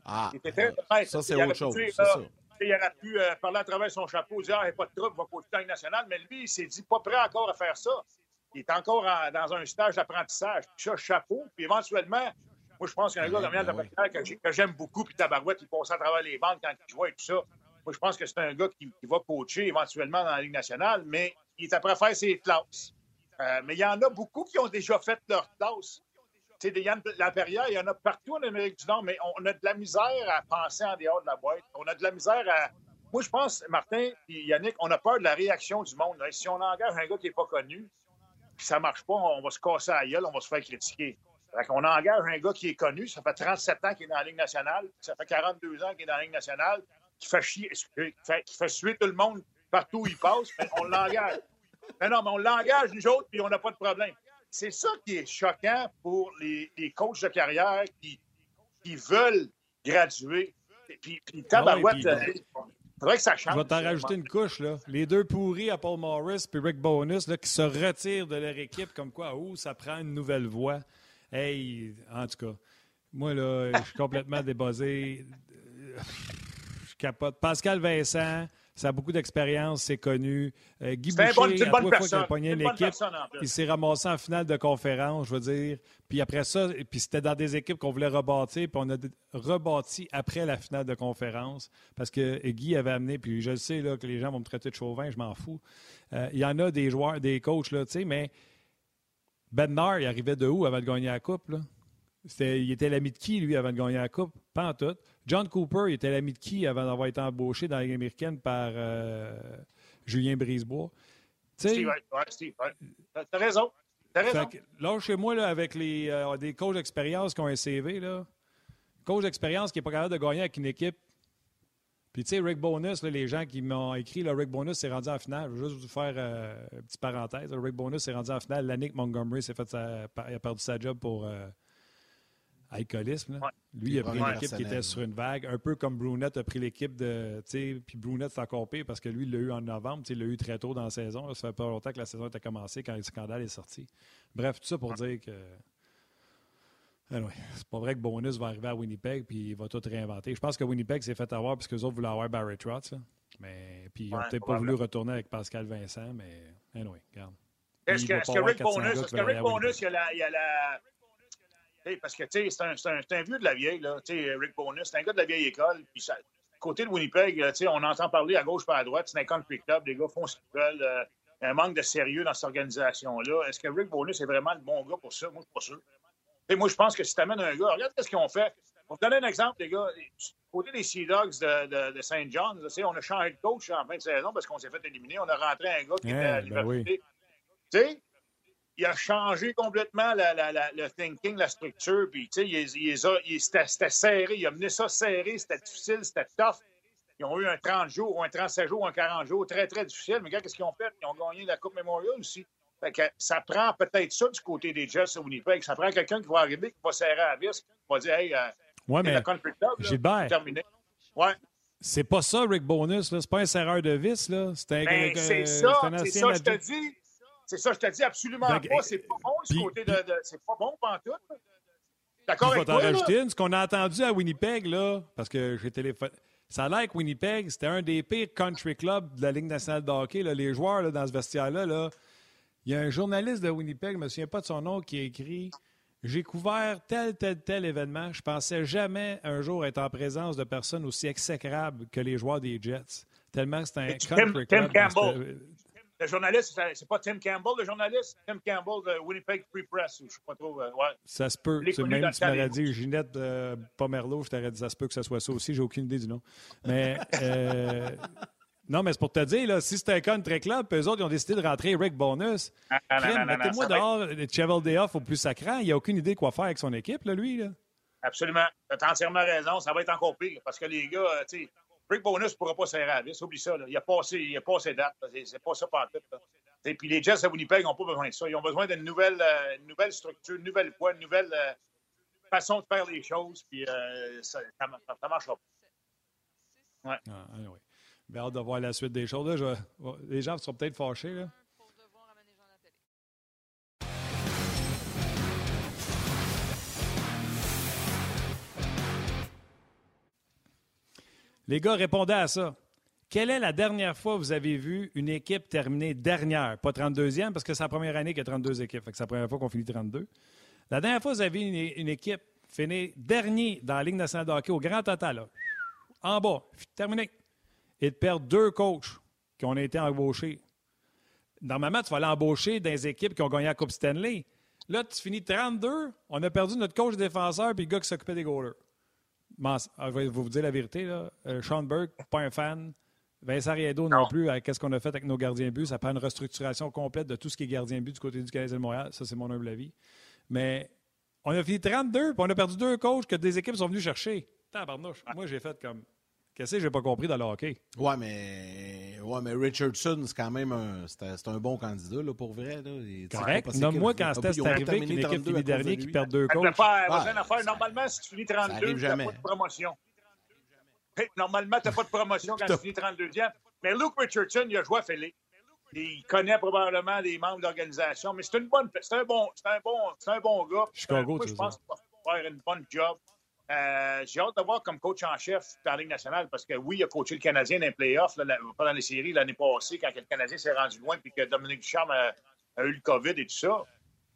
A: Ah,
C: il était très honnête.
A: Ça, c'est autre chose. ça.
C: Il aurait pu parler à travers son chapeau, dire ah, pas de trouble, il va coacher dans la Ligue nationale, mais lui, il s'est dit pas prêt encore à faire ça. Il est encore dans un stage d'apprentissage. Ça, chapeau, puis éventuellement, moi, je pense qu'un gars comme Yann ben que j'aime beaucoup, puis Tabarouette, il passe à travers les bandes quand il joue et tout ça. Moi, je pense que c'est un gars qui, va coacher éventuellement dans la Ligue nationale, mais il est ses classes. Euh, mais il y en a beaucoup qui ont déjà fait leur classe. Sais, Yann Laperrière, il y en a partout en Amérique du Nord, mais on a de la misère à penser en dehors de la boîte. On a de la misère à. Moi, je pense, Martin et Yannick, on a peur de la réaction du monde. Si on engage un gars qui n'est pas connu, puis ça ne marche pas, on va se casser à gueule, on va se faire critiquer. On engage un gars qui est connu, ça fait 37 ans qu'il est dans la Ligue nationale, ça fait 42 ans qu'il est dans la Ligue nationale, qui fait chier, qui fait, suer tout le monde partout où il passe, mais on l'engage. Mais non, mais on l'engage, nous autres, puis on n'a pas de problème. C'est ça qui est choquant pour les, les coachs de carrière qui, qui veulent graduer. Puis, puis tabarouette, ah il faudrait que ça change.
B: Je vais t'en rajouter une couche, là. Les deux pourris à Paul Morris puis Rick Bonus, là, qui se retirent de leur équipe, comme quoi, oh, ça prend une nouvelle voie. Hey, en tout cas, moi, là, je suis complètement débossé (laughs) capote. Pascal Vincent, ça a beaucoup d'expérience, c'est connu. Euh, Guy Boucher,
C: bon, une bonne personne.
B: une, équipe, il s'est ramassé en finale de conférence, je veux dire. Puis après ça, puis c'était dans des équipes qu'on voulait rebâtir, puis on a rebâti après la finale de conférence, parce que Guy avait amené, puis je sais là, que les gens vont me traiter de chauvin, je m'en fous. Euh, il y en a des joueurs, des coachs, là, tu sais, mais Ben il arrivait de où avant de gagner la Coupe, là? Il était l'ami de qui, lui, avant de gagner la Coupe? Pas en tout. John Cooper, il était l'ami de qui avant d'avoir été embauché dans la Ligue américaine par euh, Julien Brisebois?
C: Steve, ouais, Steve, ouais. T'as raison. T'as raison.
B: là, chez moi, là, avec les, euh, des coachs d'expérience qui ont un CV, là, coach d'expérience qui n'est pas capable de gagner avec une équipe. Puis, tu sais, Rick Bonus, les gens qui m'ont écrit, Rick Bonus s'est rendu en finale. Je vais juste vous faire euh, une petite parenthèse. Rick Bonus s'est rendu en finale l'année que Montgomery s'est fait sa, a perdu sa job pour alcoolisme. Lui, il a pris une équipe qui était sur une vague, un peu comme Brunette a pris l'équipe de. Puis Brunette, c'est encore pire parce que lui, il l'a eu en novembre. Il l'a eu très tôt dans la saison. Ça fait pas longtemps que la saison a commencé quand le scandale est sorti. Bref, tout ça pour dire que. Anyway, c'est pas vrai que Bonus va arriver à Winnipeg puis il va tout réinventer. Je pense que Winnipeg s'est fait avoir parce que les autres voulaient avoir Barry Trotz. Mais puis ils n'ont peut-être pas voulu retourner avec Pascal Vincent, mais anyway, regarde.
C: Est-ce que, est que, Rick Bonus, est-ce que Rick Bonus, il y a la, il y a la parce que c'est un, un, vieux de la vieille, là, Rick Bonus, c'est un gars de la vieille école. Puis ça, côté de Winnipeg, on entend parler à gauche par à droite, c'est un country club, les gars font ce qu'ils veulent. Euh, il y a un manque de sérieux dans cette organisation-là. Est-ce que Rick Bonus est vraiment le bon gars pour ça? Moi, je suis pas sûr. Et moi, je pense que si tu amènes un gars, regarde ce qu'ils ont fait. On vous donner un exemple, les gars. Côté des Sea Dogs de, de, de St. John's, on a changé de coach en fin de saison parce qu'on s'est fait éliminer. On a rentré un gars qui était à ben l'université. Tu sais, il a changé complètement le thinking, la structure. Puis, tu sais, c'était serré. Il a mené ça serré. C'était difficile, c'était tough. Ils ont eu un 30 jours, un 37 jours, un 40 jours, très, très difficile. Mais regarde, qu'est-ce qu'ils ont fait? Ils ont gagné la Coupe Memorial aussi. Fait que ça prend peut-être ça du côté des Jets à Winnipeg. Ça prend quelqu'un qui va arriver, qui va serrer la vis, qui va dire, hey, euh,
B: ouais, mais Gilbert, terminé.
C: Ouais.
B: C'est pas ça, Rick Bonus. C'est pas un serreur de vis. C'est un,
C: ben, c'est ça, c'est ça, je te dis. C'est ça, je te dis absolument pas. C'est pas bon, ce côté de. c'est pas bon, tout. D'accord avec toi? Rajouter
B: une. Ce qu'on a entendu à Winnipeg, là, parce que j'ai téléphoné. Ça a l'air que Winnipeg, c'était un des pires country clubs de la Ligue nationale de hockey. Là. Les joueurs là, dans ce vestiaire-là, là, il y a un journaliste de Winnipeg, je ne me souviens pas de son nom, qui a écrit J'ai couvert tel, tel, tel événement. Je pensais jamais un jour être en présence de personnes aussi exécrables que les joueurs des Jets. Tellement que c'est un country club.
C: Campbell. Le journaliste, c'est pas Tim Campbell, le journaliste? Tim Campbell de Winnipeg Free Press, je sais pas trop. Euh, ouais.
B: Ça se peut. C'est même tu m'aurais dit Ginette euh, Pomerleau, je t'aurais dit ça se peut que ça soit ça aussi. J'ai aucune idée du nom. Mais. Euh, (laughs) non, mais c'est pour te dire, là, si c'était un country club, puis eux autres, ils ont décidé de rentrer Rick Bonus. Mettez-moi dehors Cheval Day Off au plus sacrant. Il n'a aucune idée de quoi faire avec son équipe, là, lui. Là.
C: Absolument. Tu as entièrement raison. Ça va être encore pire. Parce que les gars, tu sais, Rick Bonus pourra pas serrer à vis. Oublie ça. Là. Il, a passé, il a passé date. C'est pas ça par. Et puis les Jets à Winnipeg n'ont pas besoin de ça. Ils ont besoin d'une nouvelle, euh, structure, une nouvelle voie, une nouvelle euh, façon de faire les choses. Puis euh, ça ne marchera pas. Ouais.
B: Ah, anyway. hâte de voir la suite des choses. Les gens seront peut-être fâchés. Là. Les gars, répondaient à ça. Quelle est la dernière fois que vous avez vu une équipe terminer dernière? Pas 32e, parce que c'est la première année qu'il y a 32 équipes. c'est la première fois qu'on finit 32. La dernière fois que vous avez vu une, équipe finir dernier dans la Ligue nationale de hockey au grand total, en bas, terminé, et de deux coachs qui ont été embauchés. Normalement, tu vas aller embaucher dans des équipes qui ont gagné la Coupe Stanley. Là, tu finis 32, on a perdu notre coach défenseur puis le gars qui s'occupait des goalers. Ah, je vais vous dire la vérité, là. Euh, Sean Burke, pas un fan. Vincent Riedo non, plus, qu'est-ce qu'on a fait avec nos gardiens de but. Ça prend une restructuration complète de tout ce qui est gardien but du côté du Canadien de Montréal. Ça, c'est mon humble avis. Mais on a fini 32, puis on a perdu deux coachs que des équipes sont venues chercher. Tabarnouche. Moi, j'ai fait comme. Qu'est-ce que j'ai pas compris dans le hockey?
A: Ouais, mais, ouais, mais Richardson, c'est quand même un, c'est un bon candidat là, pour vrai. Là.
B: Correct. Nomme-moi quand c'était arrivé qu'une équipe finit dernier qui perd deux coachs.
C: Normalement, si tu finis 32, tu n'as pas de promotion. Normalement, tu n'as pas de promotion quand tu finis 32e. Mais Luke Richardson, il a joué à Philly. Il connaît probablement les membres de l'organisation, mais c'est une bonne, c'est un bon, c'est un bon, c'est un bon gars.
B: Chicago,
C: Moi, je pense qu'il va faire une bonne job. Euh, j'ai hâte de voir comme coach en chef dans la Ligue nationale parce que oui, il a coaché le Canadien dans les playoffs, pas dans les séries l'année passée, quand le Canadien s'est rendu loin puis que Dominique Ducharme a, eu le COVID et tout ça.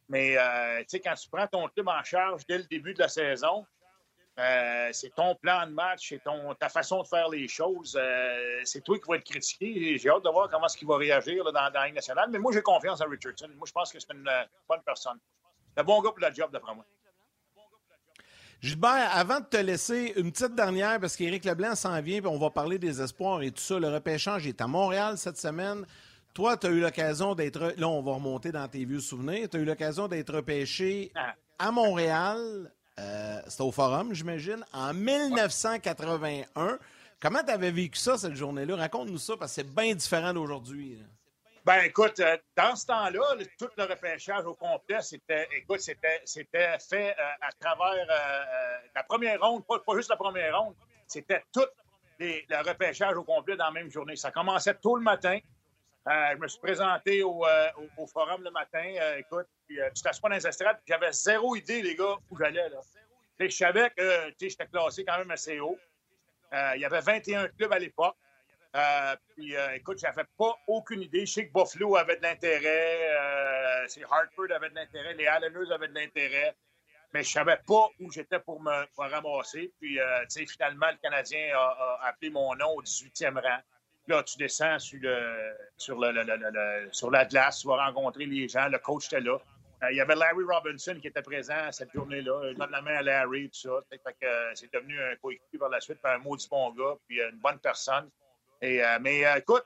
C: Mais euh, tu sais, quand tu prends ton club en charge dès le début de la saison, euh, c'est ton plan de match, c'est ta façon de faire les choses. c'est toi qui vas être critiqué. J'ai hâte de voir comment est-ce qu'il va réagir dans, dans, la Ligue nationale. Mais moi, j'ai confiance en Richardson. Moi, je pense que c'est une bonne personne. C'est un bon gars pour la job, d'après moi.
A: Gilbert, avant de te laisser, une petite dernière, parce qu'Éric Leblanc s'en vient, puis on va parler des espoirs et tout ça. Le repêchage est à Montréal cette semaine. Toi, tu as eu l'occasion d'être. Là, on va remonter dans tes vieux souvenirs. Tu as eu l'occasion d'être repêché à Montréal. Euh, C'était au Forum, j'imagine, en 1981. Comment tu avais vécu ça, cette journée-là? Raconte-nous ça, parce que c'est bien différent d'aujourd'hui.
C: Ben, écoute, euh, dans ce temps-là, tout le repêchage au complet, c'était, écoute, c'était, c'était fait euh, à travers euh, la première ronde, pas, juste la première ronde, c'était tout le repêchage au complet dans la même journée. Ça commençait tôt le matin. je me suis présenté au, au, forum le matin. écoute, puis tu t'assois dans les estrades, j'avais zéro idée, les gars, où j'allais. Là. je savais que j'étais classé quand même assez haut. il y avait 21 clubs à l'époque. Euh, puis, euh, écoute, j'avais pas aucune idée. Je sais que Buffalo avait de l'intérêt, euh, Hartford avait de l'intérêt, les Islanders avaient de l'intérêt, mais je savais pas où j'étais pour me, ramasser. Puis, euh, tu sais, finalement, le Canadien a, appelé mon nom au 18e rang. Là, tu descends sur, le, sur, le, sur la glace, tu vas rencontrer les gens, le coach était là. Il y avait Larry Robinson qui était présent cette journée-là. Je donne la main à Larry, tout ça. C'est devenu un coéquipier par la suite, un maudit bon gars, puis une bonne personne. Euh, mais euh, écoute,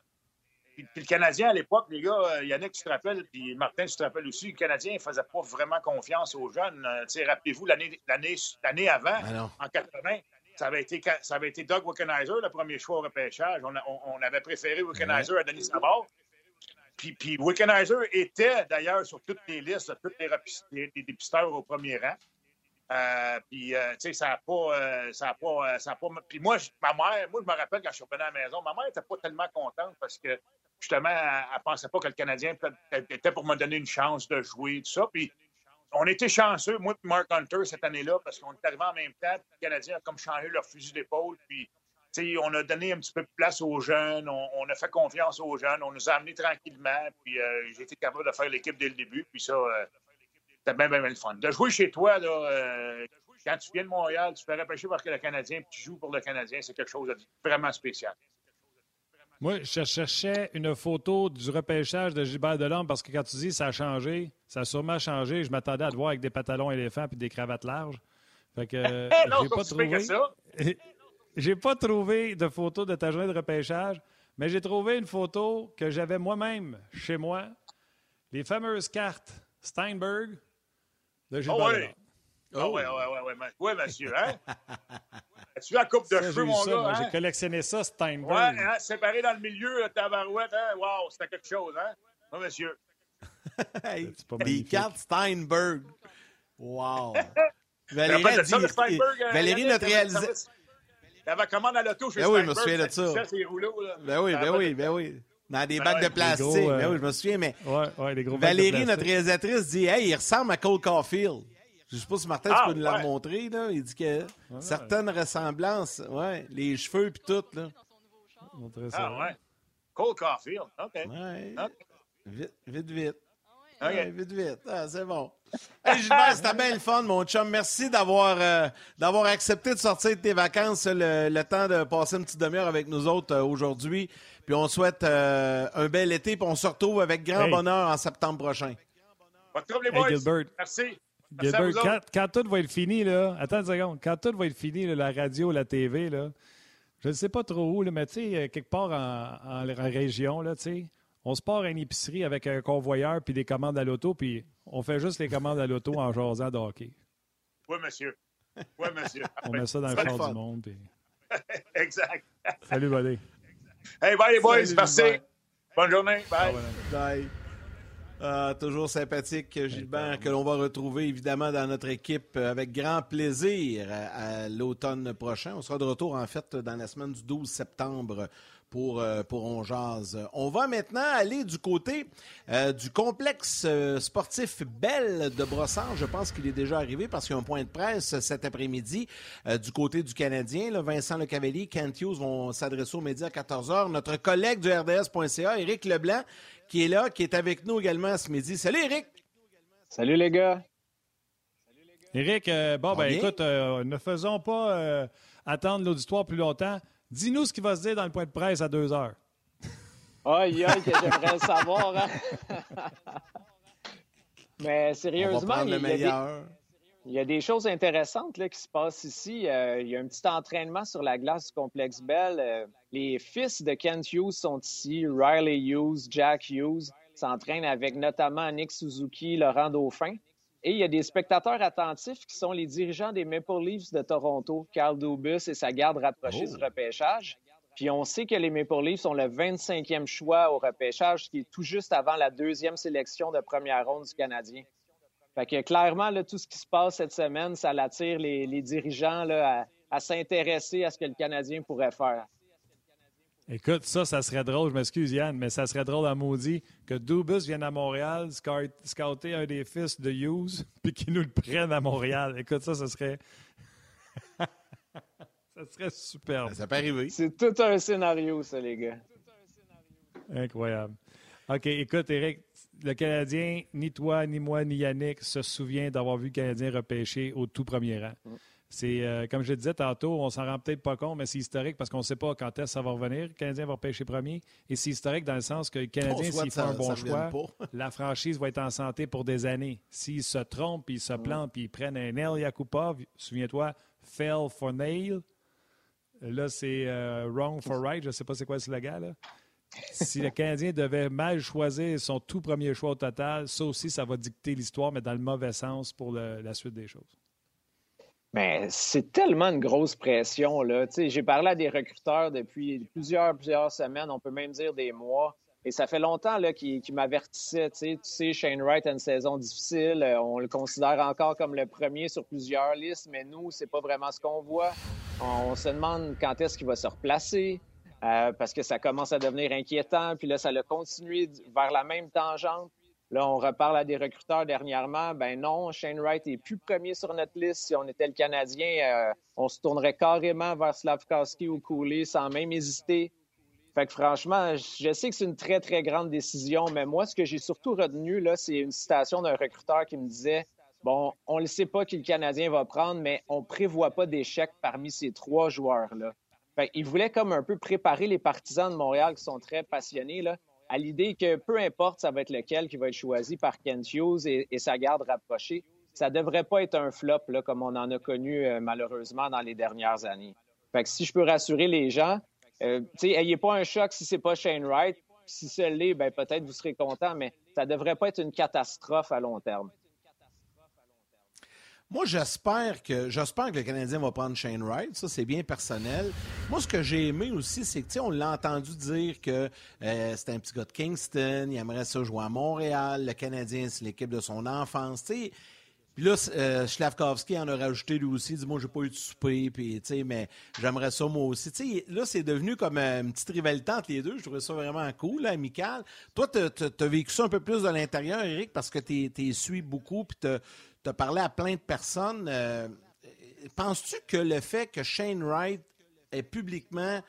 C: puis, le Canadien à l'époque, les gars, euh, Yannick, tu te rappelles, puis Martin, tu te rappelles aussi, le Canadien ne faisait pas vraiment confiance aux jeunes. Rappelez-vous, l'année avant, ben en 80, ça avait, été, ça avait été Doug Wickenheiser, le premier choix au repêchage. On, avait préféré Wickenheiser à Denis Savard. Puis, puis Wickenheiser était d'ailleurs sur toutes les listes, tous les, les, dépisteurs au premier rang. Euh, puis, euh, tu sais, ça n'a pas, euh, ça a pas, ça a pas. Puis moi, ma mère, moi, je me rappelle quand je suis revenu à la maison, ma mère n'était pas tellement contente parce que justement, elle, ne pensait pas que le Canadien était pour me donner une chance de jouer, tout ça. Puis, on était chanceux, moi et Mark Hunter, cette année-là, parce qu'on est arrivé en même temps. Puis, le Canadien a comme changé leur fusil d'épaule. Puis, on a donné un petit peu de place aux jeunes, on, a fait confiance aux jeunes, on nous a amenés tranquillement. Puis, j'ai été capable de faire l'équipe dès le début. Puis, ça c'était bien, bien, bien le fun. De jouer chez toi, là, euh, quand tu viens de Montréal, tu fais repêcher par le Canadien, puis tu joues pour le Canadien, c'est quelque chose de vraiment spécial.
B: Moi, je cherchais une photo du repêchage de Gilbert Delorme parce que quand tu dis ça a changé, ça a sûrement changé. Je m'attendais à te voir avec des pantalons éléphants et des cravates larges. Fait que (laughs) j'ai pas trouvé. (laughs) j'ai pas trouvé de photo de ta journée de repêchage, mais j'ai trouvé une photo que j'avais moi-même chez moi. Les fameuses cartes Steinberg,
C: de Gilles ah, oui. Ah oui, oui, oui, oui, monsieur, hein? (laughs) tu la coupe de cheveux, mon gars?
B: J'ai hein? collectionné ça, Steinberg.
C: Ouais, hein? séparé dans le milieu, tabarouette, hein? Wow, c'était quelque chose, hein? Oui, monsieur. (laughs)
A: hey, des cartes Steinberg. Wow. (laughs)
C: Valérie, dit, hein?
A: Valérie, notre réalisatrice.
C: Elle avait commande à l'auto chez
A: ben
C: oui,
A: je me souviens de ça. Ben oui, ben oui, ben oui. Dans des ben bacs de plastique. Ben oui, je me souviens, mais
B: ouais, ouais, les gros
A: Valérie,
B: notre
A: réalisatrice, dit Hey, il ressemble à Cole Caulfield. Je ne sais pas si Martin, tu ah, peux nous la montrer. Là. Il dit que certaines ressemblances, ouais, les cheveux puis tout. Là.
C: Ah, ouais. Cole Caulfield. OK.
A: Ouais. Vite, vite, vite. OK. vite, vite. Ah, c'est bon. (laughs) Hey, Gilbert, c'était bien le fun, mon chum. Merci d'avoir euh, d'avoir accepté de sortir de tes vacances, le, temps de passer une petite demi-heure avec nous autres euh, aujourd'hui. Puis on souhaite euh, un bel été, puis on se retrouve avec grand bonheur en septembre prochain.
C: Pas de les boys. Gilbert. Merci.
B: Gilbert, quand, tout va être fini, là, attends une seconde, quand tout va être fini, la radio, la TV, là, je ne sais pas trop où, là, mais tu sais, quelque part en, en, région, là, tu sais, on se part à une épicerie avec un convoyeur puis des commandes à l'auto, puis on fait juste les commandes à l'auto en jasant de hockey.
C: Oui, monsieur. Oui, monsieur.
B: on met ça dans (laughs) le char du monde. Puis... (laughs)
C: exact.
B: Salut, buddy.
C: Hey, bye les boys. Merci. Bonne journée. Bye.
A: bye. Ah, toujours sympathique, Gilbert, que l'on va retrouver évidemment dans notre équipe avec grand plaisir à l'automne prochain. On sera de retour en fait dans la semaine du 12 septembre pour, euh, pour On On va maintenant aller du côté euh, du complexe euh, sportif Belle de Brossard. Je pense qu'il est déjà arrivé parce qu'il y a un point de presse cet après-midi du côté du Canadien. Là, Vincent Lecavalier, Kent Hughes vont s'adresser aux médias à 14 h. Notre collègue du RDS.ca, Éric Leblanc, qui est là, qui est avec nous également ce midi. Salut Éric!
D: Salut les gars!
B: Éric, bon, ben écoute, ne faisons pas attendre l'auditoire plus longtemps. Dis-nous ce qui va se dire dans le point de presse à deux heures.
D: Aïe, aïe, que j'aimerais savoir. Hein. (laughs) Mais sérieusement, il y, a des, choses intéressantes là, qui se passent ici. Euh, il y a un petit entraînement sur la glace du complexe Bell. Euh, les fils de Kent Hughes sont ici. Riley Hughes, Jack Hughes s'entraînent avec notamment Nick Suzuki, Laurent Dauphin. Et il y a des spectateurs attentifs qui sont les dirigeants des Maple Leafs de Toronto, Carl Dubus et sa garde rapprochée du oh. repêchage. Puis on sait que les Maple Leafs sont le 25e choix au repêchage, ce qui est tout juste avant la deuxième sélection de première ronde du Canadien. Fait que clairement, là, tout ce qui se passe cette semaine, ça attire les, dirigeants là, à s'intéresser à ce que le Canadien pourrait faire.
B: Écoute, ça, ça serait drôle, je m'excuse Yann, mais ça serait drôle à maudit que Dubus vienne à Montréal, scouter un des fils de Hughes, (laughs) puis qu'il nous le prenne à Montréal. Écoute, ça, ça serait. (laughs) ça serait super.
A: Ça peut arriver.
D: C'est tout un scénario, ça, les gars.
B: Incroyable. OK, écoute, Eric, le Canadien, ni toi, ni moi, ni Yannick se souvient d'avoir vu le Canadien repêcher au tout premier rang. Mm. C'est, euh, comme je le disais tantôt, on s'en rend peut-être pas compte, mais c'est historique parce qu'on ne sait pas quand est-ce que ça va revenir. Le Canadien va pêcher premier. Et c'est historique dans le sens que le Canadien, s'il fait un bon choix, (laughs) la franchise va être en santé pour des années. S'il se trompe, puis il se plante, puis ils prennent un El Yakupov, souviens-toi, fell for nail. Là, c'est euh, wrong for right. Je ne sais pas c'est quoi le slogan. Là. si le Canadien devait mal choisir son tout premier choix au total, ça aussi, ça va dicter l'histoire, mais dans le mauvais sens pour la suite des choses.
D: Mais c'est tellement une grosse pression. Là. J'ai parlé à des recruteurs depuis plusieurs, plusieurs semaines, on peut même dire des mois. Et ça fait longtemps qu'ils m'avertissaient. Tu sais, Shane Wright a une saison difficile. Euh, on le considère encore comme le premier sur plusieurs listes, mais nous, c'est pas vraiment ce qu'on voit. On, se demande quand est-ce qu'il va se replacer. Euh, parce que ça commence à devenir inquiétant, puis là, ça a continué vers la même tangente. Là, on reparle à des recruteurs dernièrement. Ben non, Shane Wright est plus premier sur notre liste. Si on était le Canadien, euh, on se tournerait carrément vers Slavkowski ou Cooley sans même hésiter. Fait que franchement, je sais que c'est une très, très grande décision, mais moi, ce que j'ai surtout retenu, là, c'est une citation d'un recruteur qui me disait Bon, on ne sait pas qui le Canadien va prendre, mais on ne prévoit pas d'échec parmi ces trois joueurs-là. Il voulait comme un peu préparer les partisans de Montréal qui sont très passionnés. Là à l'idée que peu importe ça va être lequel qui va être choisi par Kent Hughes et, sa garde rapprochée, ça devrait pas être un flop là, comme on en a connu euh, malheureusement dans les dernières années. Fait que si je peux rassurer les gens, euh, ayez pas un choc si c'est pas Shane Wright. Si c'est l'est, ben peut-être vous serez content, mais ça devrait pas être une catastrophe à long terme.
A: Moi, j'espère que j'espère que le Canadien va prendre Shane Wright. Ça, c'est bien personnel. Moi, ce que j'ai aimé aussi, c'est que, on l'a entendu dire que euh, c'est un petit gars de Kingston, il aimerait ça jouer à Montréal. Le Canadien, c'est l'équipe de son enfance. Puis là, euh, en a rajouté lui aussi. Il dit Moi, j'ai pas eu de souper, puis, mais j'aimerais ça moi aussi. là, c'est devenu comme une petite rivalité entre les deux. Je trouvais ça vraiment cool, amical. Toi, tu as, vécu ça un peu plus de l'intérieur, Eric, parce que tu es suis beaucoup, puis tu as, à plein de personnes. Euh, penses-tu que le fait que Shane Wright ait publiquement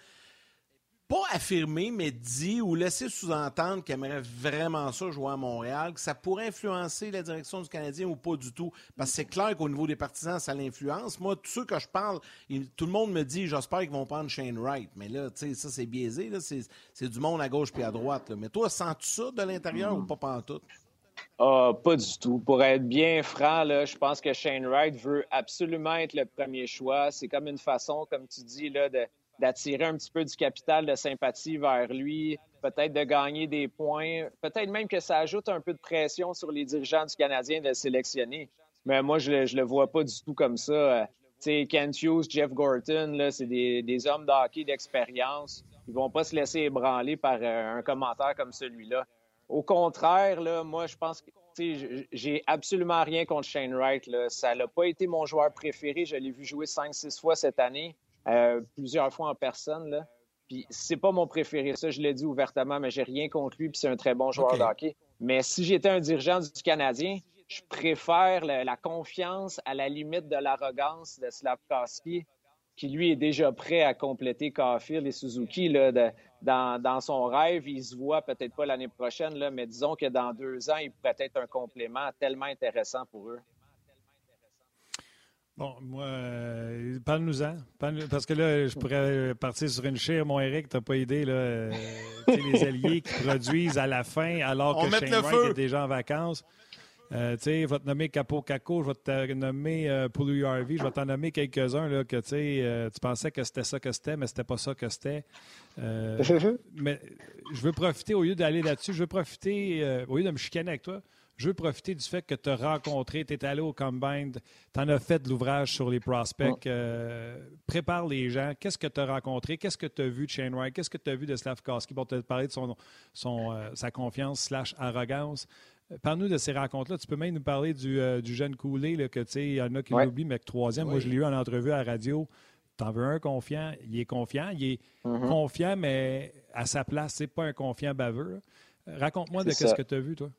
A: pas affirmé, mais dit ou laissé sous-entendre qu'il aimerait vraiment ça jouer à Montréal, que ça pourrait influencer la direction du Canadien ou pas du tout? Parce que c'est clair qu'au niveau des partisans, ça l'influence. Moi, tous ceux que je parle, tout le monde me dit, j'espère qu'ils vont prendre Shane Wright. Mais là, tu sais, ça, c'est biaisé. C'est du monde à gauche puis à droite. Mais toi, sens-tu ça de l'intérieur ou pas pantoute?
D: Ah, pas du tout. Pour être bien franc, je pense que Shane Wright veut absolument être le premier choix. C'est comme une façon, comme tu dis, d'attirer un petit peu du capital de sympathie vers lui, peut-être de gagner des points, peut-être même que ça ajoute un peu de pression sur les dirigeants du Canadien de le sélectionner. Mais moi, je ne le, vois pas du tout comme ça. Euh, sais, Kent Hughes, Jeff Gorton, c'est des, hommes de d'expérience. Ils vont pas se laisser ébranler par euh, un commentaire comme celui-là. Au contraire, là, moi, je pense que j'ai absolument rien contre Shane Wright. Là. Ça n'a pas été mon joueur préféré. Je l'ai vu jouer cinq, six fois cette année. Euh, plusieurs fois en personne. Là. Puis c'est pas mon préféré, ça je l'ai dit ouvertement, mais j'ai rien contre lui, puis c'est un très bon joueur de hockey. Mais si j'étais un dirigeant du Canadien, je préfère la, confiance à la limite de l'arrogance de Slavkowski, qui lui est déjà prêt à compléter Caulfield et Suzuki. Là, dans, dans, son rêve, il se voit peut-être pas l'année prochaine, là, mais disons que dans deux ans, il pourrait être un complément tellement intéressant pour eux.
B: Bon, moi, euh, parle-nous-en. parce que là, je pourrais partir sur une chire, mon Eric, t'as pas idée, là. Euh, les alliés qui produisent à la fin, alors que Shane Wright est déjà en vacances. Euh, tu sais, je vais te nommer Capo Caco, je vais te nommer euh, Poulu Harvey, je vais t'en nommer quelques-uns là, que euh, tu pensais que c'était ça que c'était, mais c'était pas ça que c'était. (laughs) mais je veux profiter, au lieu d'aller là-dessus, je veux profiter, au lieu de me chicaner avec toi, je veux profiter du fait que tu as rencontré, tu es allé au Combine, tu en as fait de l'ouvrage sur les prospects. Euh, prépare les gens. Qu'est-ce que tu as rencontré? Qu'est-ce que tu as vu de Shane Wright? Qu'est-ce que tu as vu de Slavkowski? Pour te parler de son, son euh, sa confiance slash arrogance? Euh, parle-nous de ces rencontres-là. Tu peux même nous parler du, du jeune Coulé, que tu sais, il y en a qui l'oublient, mais que troisième, moi je l'ai eu en entrevue à la radio. T'en veux un confiant, il est confiant, il est mm-hmm. confiant, mais à sa place, c'est pas un confiant baveux. Raconte-moi de ce que tu as vu, toi.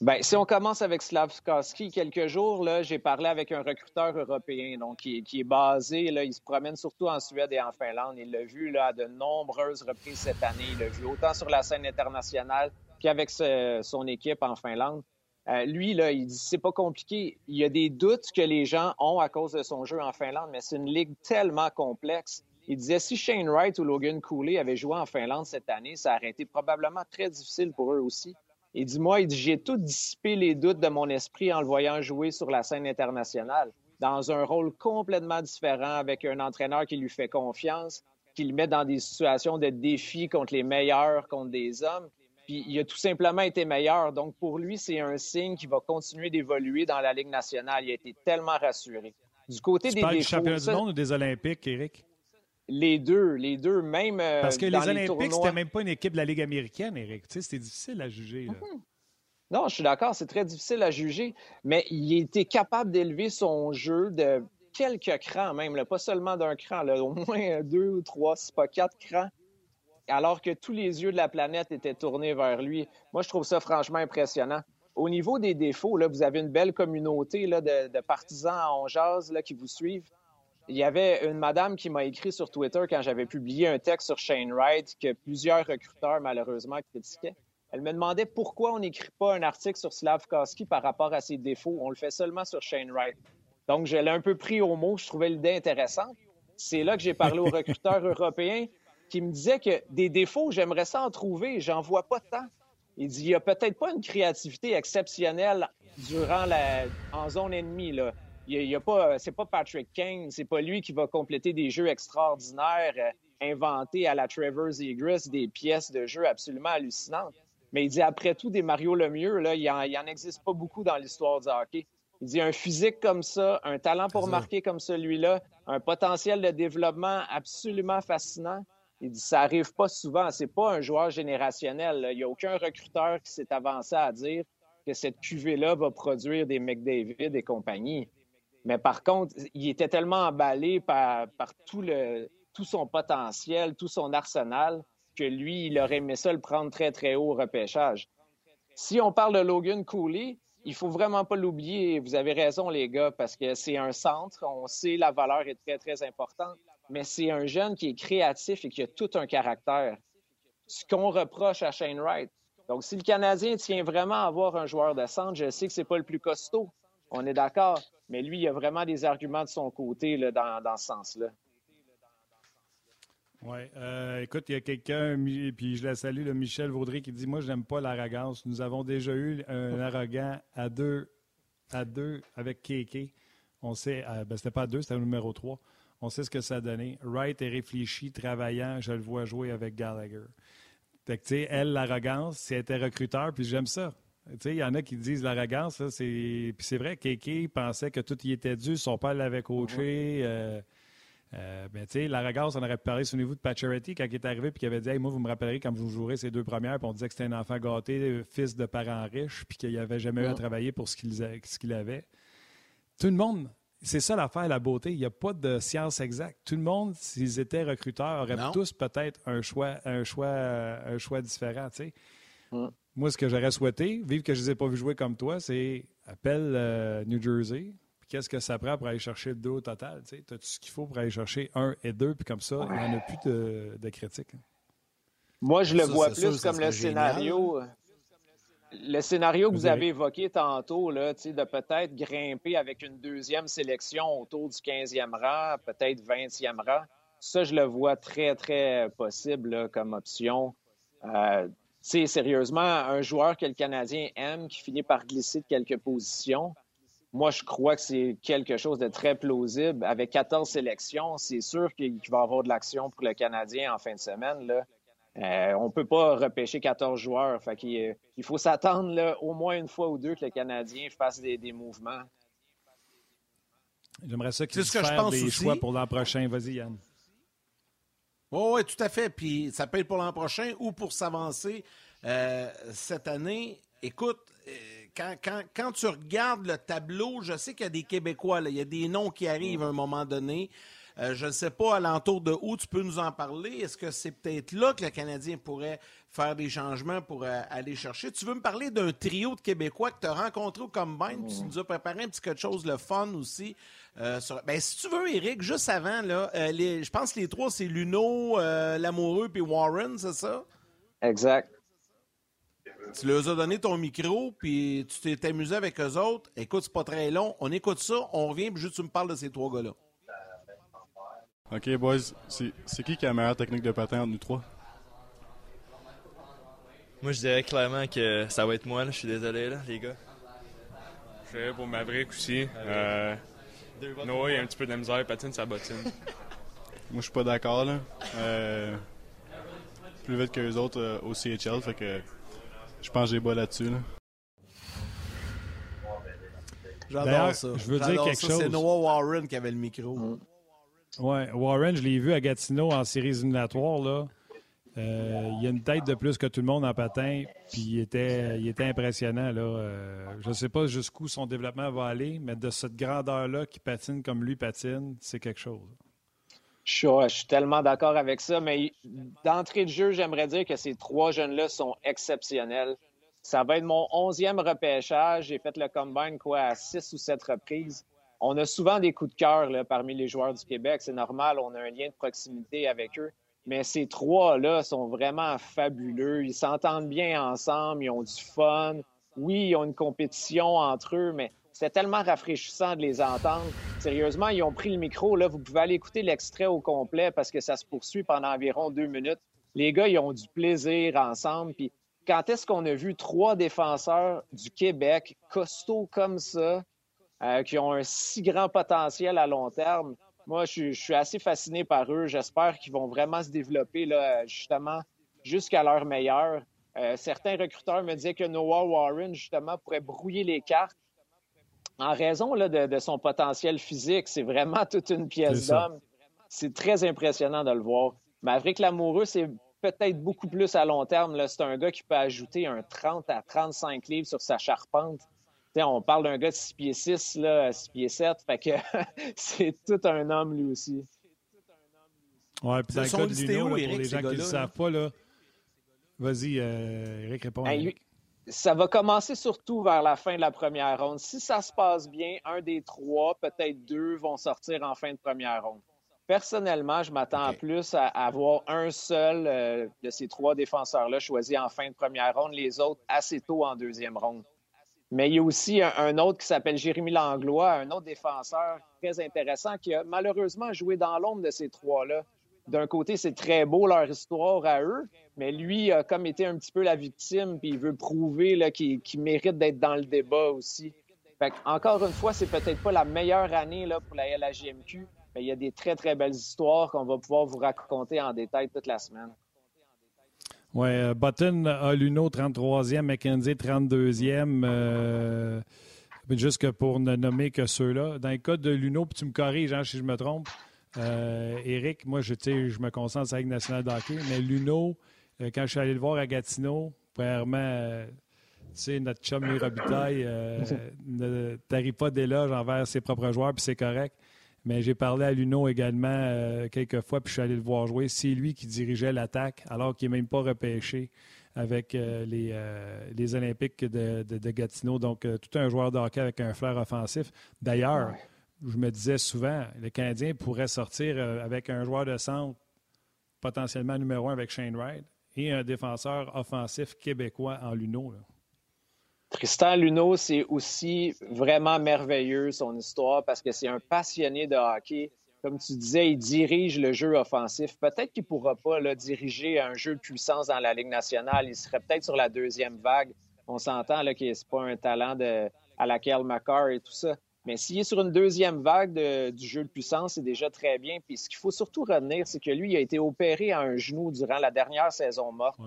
D: Bien, si on commence avec Slavkowski, quelques jours, j'ai parlé avec un recruteur européen, donc qui, est basé, là, il se promène surtout en Suède et en Finlande. Il l'a vu là, à de nombreuses reprises cette année. Il l'a vu autant sur la scène internationale qu'avec son équipe en Finlande. Euh, lui, là, il dit c'est pas compliqué. Il y a des doutes que les gens ont à cause de son jeu en Finlande, mais c'est une ligue tellement complexe. Il disait si Shane Wright ou Logan Cooley avaient joué en Finlande cette année, ça aurait été probablement très difficile pour eux aussi. Il dit, moi, il dit, j'ai tout dissipé les doutes de mon esprit en le voyant jouer sur la scène internationale, dans un rôle complètement différent, avec un entraîneur qui lui fait confiance, qui le met dans des situations de défi contre les meilleurs, contre des hommes. Puis il a tout simplement été meilleur. Donc pour lui, c'est un signe qu'il va continuer d'évoluer dans la Ligue nationale. Il a été tellement rassuré.
B: Du côté des parles du championnat du monde ou des Olympiques, Eric?
D: Les deux, les deux, même.
B: Euh, Parce que les Olympiques, c'était même pas une équipe de la Ligue américaine, Eric. Tu sais, c'était difficile à juger.
D: Mhm. Non, je suis d'accord, c'est très difficile à juger, mais il était capable d'élever son jeu de quelques crans même, pas seulement d'un cran, au moins deux ou trois, si pas quatre crans, alors que tous les yeux de la planète étaient tournés vers lui. Moi, je trouve ça franchement impressionnant. Au niveau des défauts, là, vous avez une belle communauté là, de, partisans en jazz là, qui vous suivent. Il y avait une madame qui m'a écrit sur Twitter quand j'avais publié un texte sur Shane Wright que plusieurs recruteurs, malheureusement, critiquaient. Elle me demandait pourquoi on n'écrit pas un article sur Slavkowski par rapport à ses défauts. On le fait seulement sur Shane Wright. Donc, je l'ai un peu pris au mot. Je trouvais l'idée intéressante. C'est là que j'ai parlé aux (laughs) recruteurs européens qui me disaient que des défauts, j'aimerais ça en trouver. J'en vois pas tant. Il dit, il n'y a peut-être pas une créativité exceptionnelle durant la, en zone ennemie. Là. Il y a pas, c'est pas Patrick Kane, c'est pas lui qui va compléter des jeux extraordinaires, euh, inventés à la Trevor Zegras, des pièces de jeu absolument hallucinantes. Mais il dit, après tout, des Mario Lemieux, là, il n'y en, existe pas beaucoup dans l'histoire du hockey. Il dit, un physique comme ça, un talent pour marquer comme celui-là, un potentiel de développement absolument fascinant. Il dit, ça arrive pas souvent. C'est pas un joueur générationnel. Il n'y a aucun recruteur qui s'est avancé à dire que cette cuvée-là va produire des McDavid et compagnie. Mais par contre, il était tellement emballé par, tout, le, tout son potentiel, tout son arsenal, que lui, il aurait aimé ça le prendre très, très haut au repêchage. Si on parle de Logan Cooley, il faut vraiment pas l'oublier. Vous avez raison, les gars, parce que c'est un centre. On sait la valeur est très, très importante. Mais c'est un jeune qui est créatif et qui a tout un caractère. Ce qu'on reproche à Shane Wright. Donc, si le Canadien tient vraiment à avoir un joueur de centre, je sais que c'est pas le plus costaud. On est d'accord. Mais lui, il a vraiment des arguments de son côté là, dans, dans ce sens-là.
B: Oui. Euh, écoute, il y a quelqu'un, puis je la salue, le Michel Vaudry, qui dit Moi, je n'aime pas l'arrogance. Nous avons déjà eu un (laughs) arrogant à deux, à deux avec Kéké. On sait, euh, ben, c'était pas à deux, c'était au numéro trois. On sait ce que ça a donné. Wright est réfléchi, travaillant. Je le vois jouer avec Gallagher. Fait que, elle, l'arrogance, c'est était recruteur, puis j'aime ça. Il y en a qui disent l'arrogance, c'est. Puis c'est vrai, Kéké pensait que tout y était dû. Son père l'avait coaché. Euh, euh, ben, l'arrogance, on aurait parlé sur le niveau de Pacioretty quand il est arrivé puis qu'il avait dit Moi, vous me rappellerez quand vous jouerez ces deux premières, puis on disait que c'était un enfant gâté, fils de parents riches, puis qu'il n'avait jamais eu à travailler pour ce qu'il avait. Tout le monde, c'est ça l'affaire, la beauté. Il n'y a pas de science exacte. Tout le monde, s'ils étaient recruteurs, auraient tous peut-être un choix, un choix, un choix différent. Tu sais. Moi, ce que j'aurais souhaité, vivre que je ne les ai pas vus jouer comme toi, c'est appelle euh, New Jersey, qu'est-ce que ça prend pour aller chercher le deux au total? Tu as tout ce qu'il faut pour aller chercher un et deux, puis comme ça, il n'y en a plus de, de critiques. Hein.
D: Moi, je le vois plus comme le scénario. Le scénario que vous avez évoqué tantôt, là, de peut-être grimper avec une deuxième sélection autour du 15e rang, peut-être 20e rang, ça, je le vois très, très possible comme option. Euh, sérieusement, un joueur que le Canadien aime, qui finit par glisser de quelques positions, moi, je crois que c'est quelque chose de très plausible. Avec 14 sélections, c'est sûr qu'il va y avoir de l'action pour le Canadien en fin de semaine. Là. Euh, on ne peut pas repêcher 14 joueurs. Fait il, il faut s'attendre au moins une fois ou deux que le Canadien fasse des, mouvements.
B: J'aimerais ça qu'il fasse des choix pour l'an prochain. Vas-y, Yann.
A: oui, tout à fait. Puis ça peut être pour l'an prochain ou pour s'avancer euh, cette année. Écoute, euh, quand, tu regardes le tableau, je sais qu'il y a des Québécois, il y a des noms qui arrivent à un moment donné. Euh, je ne sais pas à l'entour de où tu peux nous en parler. Est-ce que c'est peut-être là que le Canadien pourrait faire des changements pour euh, aller chercher? Tu veux me parler d'un trio de Québécois que tu as rencontré au Combine, puis tu nous as préparé un petit quelque chose de fun aussi. Euh, ben, si tu veux, Eric, juste avant, là, je pense que les trois, c'est Luno, Lamoureux puis Warren, c'est ça?
D: Exact.
A: Tu leur as donné ton micro, puis tu t'es amusé avec eux autres. Écoute, c'est pas très long. On écoute ça, on revient, puis juste tu me parles de ces trois gars-là.
E: OK, boys, c'est qui qui a la meilleure technique de patin entre nous trois?
F: Moi, je dirais clairement que ça va être moi, je suis désolé, là, les gars.
G: Je dirais pour Maverick aussi. Euh, Noah, il a un petit peu de misère, patine sa bottine. (laughs)
E: moi, je suis pas d'accord, là. Euh, plus vite que les autres euh, au CHL, fait que je pense que j'ai bas là-dessus.
A: J'adore ça.
B: Je veux dire quelque chose.
A: C'est Noah Warren qui avait le micro.
B: Mm. Oui, Warren, je l'ai vu à Gatineau en séries éliminatoires. Là. Euh, il a une tête de plus que tout le monde en patin, puis il était, il était impressionnant. Là. Euh, je ne sais pas jusqu'où son développement va aller, mais de cette grandeur-là qui patine comme lui patine, c'est quelque chose.
D: Je suis, tellement d'accord avec ça, mais d'entrée de jeu, j'aimerais dire que ces trois jeunes-là sont exceptionnels. Ça va être mon onzième repêchage. J'ai fait le combine quoi, à six ou sept reprises. On a souvent des coups de cœur parmi les joueurs du Québec. C'est normal, on a un lien de proximité avec eux. Mais ces trois-là sont vraiment fabuleux. Ils s'entendent bien ensemble, ils ont du fun. Oui, ils ont une compétition entre eux, mais c'était tellement rafraîchissant de les entendre. Sérieusement, ils ont pris le micro. Là, vous pouvez aller écouter l'extrait au complet parce que ça se poursuit pendant environ deux minutes. Les gars, ils ont du plaisir ensemble. Puis quand est-ce qu'on a vu trois défenseurs du Québec costauds comme ça, euh, qui ont un si grand potentiel à long terme? Moi, je, suis assez fasciné par eux. J'espère qu'ils vont vraiment se développer là, justement jusqu'à leur meilleur. Euh, certains recruteurs me disaient que Noah Warren, justement, pourrait brouiller les cartes en raison de, son potentiel physique, c'est vraiment toute une pièce d'homme. C'est très impressionnant de le voir. Maverick Lamoureux, c'est peut-être beaucoup plus à long terme. C'est un gars qui peut ajouter un 30 à 35 livres sur sa charpente. On parle d'un gars de 6 pieds 6, là, 6 pieds 7. Fait que (laughs) c'est tout un homme, lui aussi.
B: Oui, puis dans le cas de Lino, pour les gens qui ne le savent pas, là, vas-y, euh, Eric, réponds. Ben,
D: ça va commencer surtout vers la fin de la première ronde. Si ça se passe bien, un des trois, peut-être deux, vont sortir en fin de première ronde. Personnellement, je m'attends plus à, avoir un seul euh, de ces trois défenseurs-là choisi en fin de première ronde, les autres assez tôt en deuxième ronde. Mais il y a aussi un, autre qui s'appelle Jérémy Langlois, un autre défenseur très intéressant qui a malheureusement joué dans l'ombre de ces trois-là. D'un côté, c'est très beau leur histoire à eux, mais lui a comme été un petit peu la victime, puis il veut prouver qu'il mérite d'être dans le débat aussi. Encore une fois, c'est peut-être pas la meilleure année là, pour la LHJMQ, mais il y a des très, très belles histoires qu'on va pouvoir vous raconter en détail toute la semaine.
B: Oui, euh, Button a Luno 33e, McKenzie 32e. Euh, juste que pour ne nommer que ceux-là. Dans le cas de Luno, puis tu me corriges hein, si je me trompe, euh, Eric, moi, je, je me concentre sur la Ligue nationale d'hockey, mais Luno, quand je suis allé le voir à Gatineau, vraiment, tu sais, notre chum Robitaille (laughs) ne tarit pas d'éloge envers ses propres joueurs, puis c'est correct. Mais j'ai parlé à Luno également euh, quelques fois, puis je suis allé le voir jouer. C'est lui qui dirigeait l'attaque, alors qu'il n'est même pas repêché avec euh, euh, les, Olympiques de, Gatineau. Donc, tout un joueur de hockey avec un flair offensif. D'ailleurs, je me disais souvent, le Canadien pourrait sortir avec un joueur de centre potentiellement numéro un avec Shane Wright et un défenseur offensif québécois en Luno.
D: Tristan Luneau, c'est aussi vraiment merveilleux son histoire parce que c'est un passionné de hockey. Comme tu disais, il dirige le jeu offensif. Peut-être qu'il ne pourra pas diriger un jeu de puissance dans la Ligue nationale. Il serait peut-être sur la deuxième vague. On s'entend que ce pas un talent de, à laquelle McCarr et tout ça. Mais s'il est sur une deuxième vague du jeu de puissance, c'est déjà très bien. Puis ce qu'il faut surtout retenir, c'est que lui, il a été opéré à un genou durant la dernière saison morte.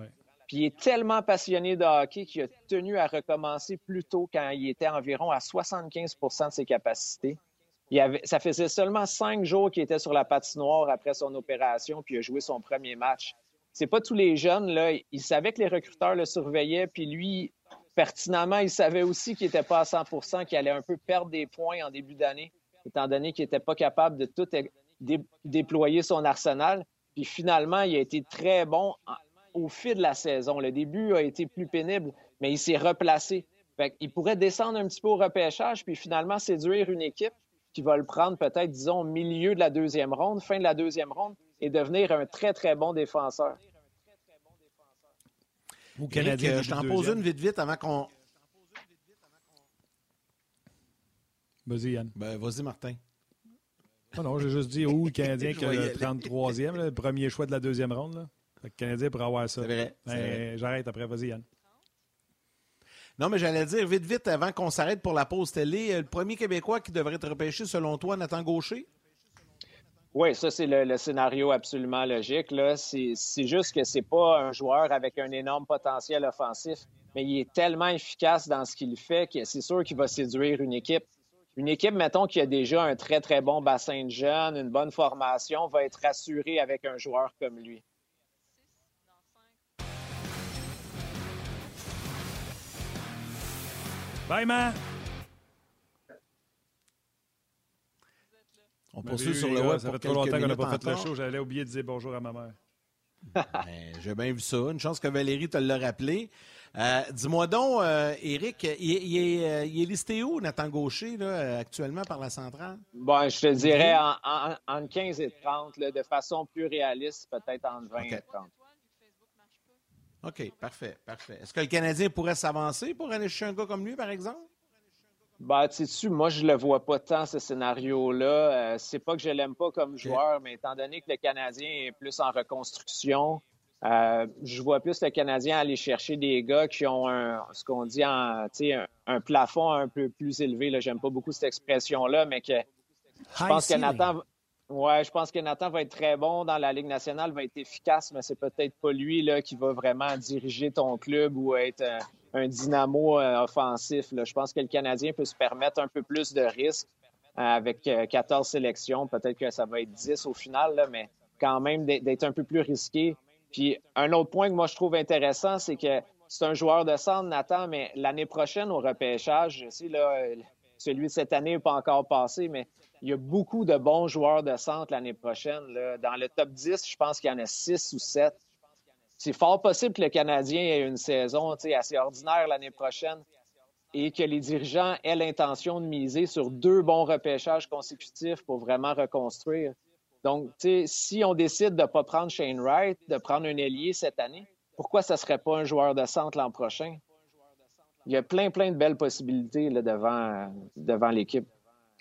D: Puis il est tellement passionné de hockey qu'il a tenu à recommencer plus tôt quand il était environ à 75% de ses capacités. Ça faisait seulement cinq jours qu'il était sur la patinoire après son opération, puis il a joué son premier match. C'est pas tous les jeunes, là. Il savait que les recruteurs le surveillaient, puis lui, pertinemment, il savait aussi qu'il n'était pas à 100% qu'il allait un peu perdre des points en début d'année, étant donné qu'il n'était pas capable de tout déployer son arsenal. Puis finalement, il a été très bon au fil de la saison. Le début a été plus pénible, mais il s'est replacé. il pourrait descendre un petit peu au repêchage, puis finalement séduire une équipe qui va le prendre peut-être, disons, au milieu de la deuxième ronde, fin de la deuxième ronde, et devenir un très, très bon défenseur.
A: Ou Canadien, je t'en pose une vite, vite avant qu'on.
B: Vas-y, Yann.
A: Ben, vas-y, Martin.
B: Non, non, j'ai juste dit où le Canadien qui a le 33e, le premier choix de la deuxième ronde. Là. Le Canadien pour avoir ça.
A: C'est
B: vrai. J'arrête après. Vas-y, Yann.
A: Non, mais j'allais dire vite, vite, avant qu'on s'arrête pour la pause télé, euh, le premier Québécois qui devrait être repêché, selon toi, Nathan Gaucher?
D: Oui, ça, c'est le, scénario absolument logique. C'est juste que c'est pas un joueur avec un énorme potentiel offensif, mais il est tellement efficace dans ce qu'il fait que c'est sûr qu'il va séduire une équipe. Une équipe, mettons, qui a déjà un très, très bon bassin de jeunes, une bonne formation, va être rassurée avec un joueur comme lui.
B: Bye, man!
A: On poursuit sur le web.
B: Ça fait trop longtemps qu'on n'a pas fait le show. J'allais oublier de dire bonjour à ma mère. (laughs)
A: Ben, j'ai bien vu ça. Une chance que Valérie te l'a rappelé. Euh, dis-moi donc, euh, Éric, il, est, listé où, Nathan Gaucher, actuellement par la centrale?
D: Bon, je te dirais en, 15 et 30, de façon plus réaliste, peut-être entre 20 et 30.
A: OK, parfait, parfait. Est-ce que le Canadien pourrait s'avancer pour aller chercher un gars comme lui, par exemple?
D: Ben, tu sais, moi, je le vois pas tant, ce scénario-là. Euh, c'est pas que je l'aime pas comme joueur, mais étant donné que le Canadien est plus en reconstruction, euh, je vois plus le Canadien aller chercher des gars qui ont un, ce qu'on dit en, un, un plafond un peu plus élevé. J'aime pas beaucoup cette expression-là, mais que je pense que Nathan, Ouais, je pense que Nathan va être très bon dans la Ligue nationale, va être efficace, mais c'est peut-être pas lui là, qui va vraiment diriger ton club ou être un, dynamo euh, offensif. Je pense que le Canadien peut se permettre un peu plus de risques euh, avec 14 euh, sélections. Peut-être que ça va être 10 au final, mais quand même d'être un peu plus risqué. Puis un autre point que moi je trouve intéressant, c'est que c'est un joueur de centre, Nathan, mais l'année prochaine au repêchage, je sais, là, celui de cette année n'est pas encore passé, mais il y a beaucoup de bons joueurs de centre l'année prochaine. Dans le top 10, je pense qu'il y en a 6 ou 7. C'est fort possible que le Canadien ait une saison assez ordinaire l'année prochaine et que les dirigeants aient l'intention de miser sur deux bons repêchages consécutifs pour vraiment reconstruire. Donc, si on décide de ne pas prendre Shane Wright, de prendre un ailier cette année, pourquoi ça ne serait pas un joueur de centre l'an prochain? Il y a plein, plein de belles possibilités devant, devant l'équipe.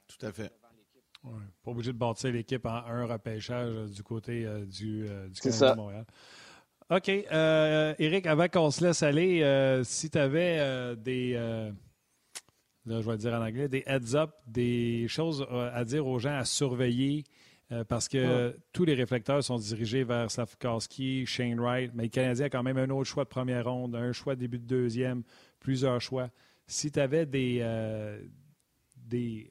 A: Tout à fait.
B: Pas obligé de bâtir l'équipe en un repêchage euh, du côté euh, du, euh, du Canadien de Montréal. OK. Eric, avant qu'on se laisse aller, si tu avais des. là, je vais dire en anglais, des heads-up, des choses à dire aux gens à surveiller parce que tous les réflecteurs sont dirigés vers Slavkowski, Shane Wright, mais le Canadien a quand même un autre choix de première ronde, un choix de début de deuxième, plusieurs choix. Si tu avais des, des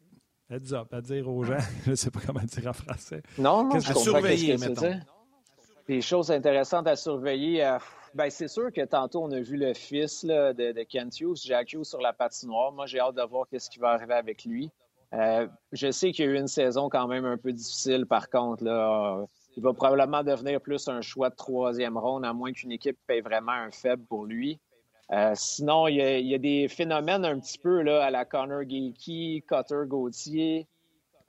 B: heads up à dire aux gens, (laughs) je ne sais pas comment dire en français.
D: Non, non,
A: je à surveiller, mettons?
D: Des choses intéressantes à surveiller. Ben, c'est sûr que tantôt, on a vu le fils de, de Kent Hughes, Jack Hughes, sur la patinoire. Moi, j'ai hâte de voir ce qui va arriver avec lui. Euh, je sais qu'il y a eu une saison quand même un peu difficile, par contre. Là. Il va probablement devenir plus un choix de troisième ronde, à moins qu'une équipe paye vraiment un faible pour lui. Euh, sinon, il y, a, des phénomènes un petit peu là, à la Connor Geeky, Cutter Gauthier,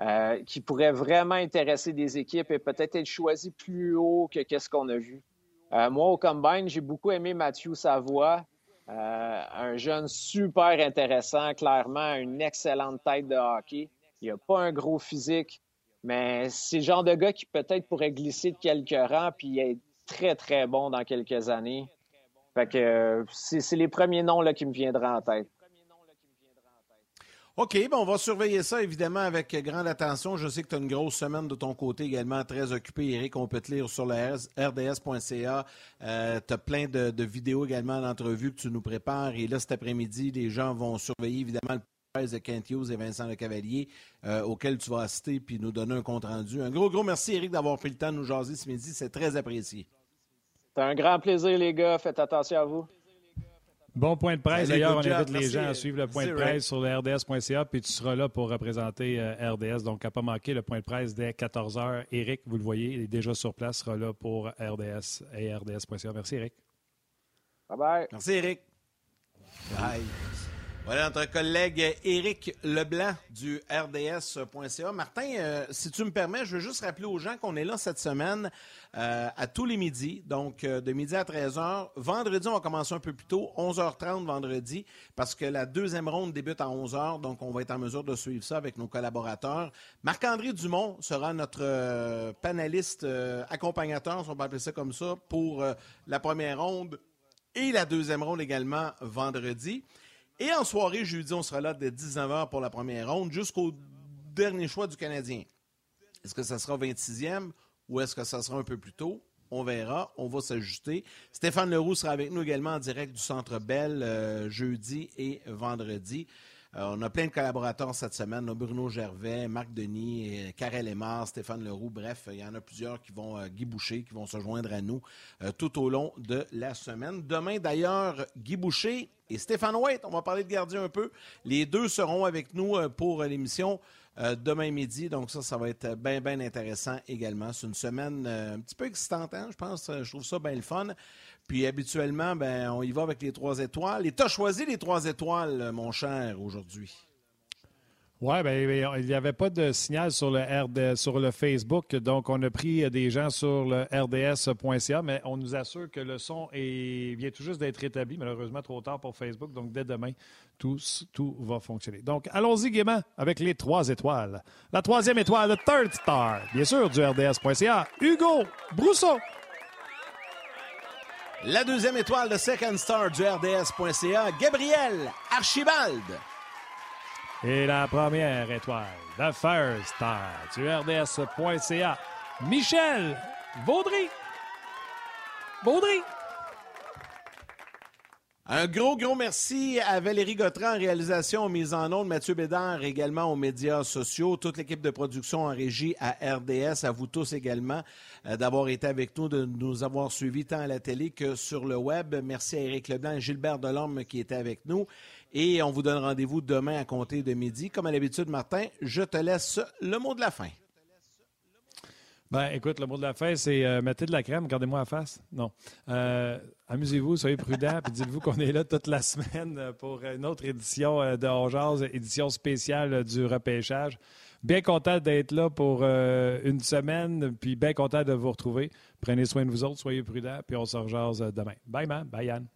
D: euh, qui pourraient vraiment intéresser des équipes et peut-être être choisis plus haut que qu'est-ce qu'on a vu. moi, au Combine, j'ai beaucoup aimé Mathieu Savoie. Euh, un jeune super intéressant, clairement, une excellente tête de hockey. Il n'a pas un gros physique, mais c'est le genre de gars qui peut-être pourrait glisser de quelques rangs puis être très, très bon dans quelques années. Fait euh, c'est les premiers noms là, qui me viendraient en tête.
A: OK, ben on va surveiller ça évidemment avec grande attention. Je sais que tu as une grosse semaine de ton côté également, très occupé. Eric, on peut te lire sur le rds.ca. Tu as plein de, vidéos également d'entrevues que tu nous prépares. Et là, cet après-midi, les gens vont surveiller évidemment le de Kent et Vincent Le Cavalier, euh, auquel tu vas assister puis nous donner un compte-rendu. Un gros, gros merci, Eric, d'avoir pris le temps de nous jaser ce midi. C'est très apprécié.
D: C'est un grand plaisir, les gars. Faites attention à vous.
B: Bon point de presse. D'ailleurs, on invite les gens à suivre le point de presse sur le RDS.ca, puis tu seras là pour représenter euh, RDS. Donc, à pas manquer le point de presse dès 14h. Eric, vous le voyez, il est déjà sur place, sera là pour RDS et RDS.ca. Merci, Eric.
D: Bye bye.
A: Merci, Eric. Bye. Voilà notre collègue Éric Leblanc du RDS.ca. Martin, euh, si tu me permets, je veux juste rappeler aux gens qu'on est là cette semaine euh, à tous les midis, donc euh, de midi à 13h. Vendredi, on va commencer un peu plus tôt, 11h30 vendredi, parce que la deuxième ronde débute à 11h, donc on va être en mesure de suivre ça avec nos collaborateurs. Marc-André Dumont sera notre panéliste accompagnateur, si on peut appeler ça comme ça, pour la première ronde et la deuxième ronde également vendredi. Et en soirée, jeudi, on sera là dès 19h pour la première ronde jusqu'au dernier choix du Canadien. Est-ce que ça sera 26e ou est-ce que ça sera un peu plus tôt? On verra, on va s'ajuster. Stéphane Leroux sera avec nous également en direct du Centre Bell euh, jeudi et vendredi. Euh, on a plein de collaborateurs cette semaine. Bruno Gervais, Marc Denis, Karel Aymar, Stéphane Leroux. Bref, il y en a plusieurs qui vont, euh, Guy Boucher, qui vont se joindre à nous euh, tout au long de la semaine. Demain, d'ailleurs, Guy Boucher et Stéphane White, on va parler de gardien un peu. Les deux seront avec nous pour l'émission. demain midi. Donc ça, ça va être bien, bien intéressant également. C'est une semaine un petit peu excitante, hein, je pense. Je trouve ça bien le fun. Puis habituellement, ben, on y va avec les trois étoiles. Et tu as choisi les trois étoiles, mon cher, aujourd'hui.
B: Oui, ben, ben, il n'y avait pas de signal sur le, RD, sur le Facebook, donc on a pris des gens sur le rds.ca, mais on nous assure que le son vient tout juste d'être établi, malheureusement trop tard pour Facebook, donc dès demain, tout, tout va fonctionner. Donc allons-y gaiement avec les trois étoiles. La troisième étoile, le Third Star, bien sûr, du rds.ca, Hugo Brousseau.
A: La deuxième étoile de Second Star du RDS.ca, Gabriel Archibald.
B: Et la première étoile, The First Star du RDS.ca, Michel Vaudry. Vaudry.
A: Un gros, gros merci à Valérie Gautran en réalisation, mise en ondes, Mathieu Bédard également aux médias sociaux, toute l'équipe de production en régie à RDS, à vous tous également euh, d'avoir été avec nous, de nous avoir suivis tant à la télé que sur le web. Merci à Éric Leblanc et Gilbert Delorme qui étaient avec nous. Et on vous donne rendez-vous demain à compter de midi. Comme à l'habitude, Martin, je te laisse le mot de la fin.
B: Ben, écoute, le mot de la fin, c'est euh, mettez de la crème, regardez-moi la face. Non. Euh, amusez-vous, soyez prudents, puis dites-vous qu'on est là toute la semaine pour une autre édition euh, de Hors édition spéciale du repêchage. Bien content d'être là pour une semaine, puis bien content de vous retrouver. Prenez soin de vous autres, soyez prudents, puis on se rejase demain. Bye, man. Bye, Yann.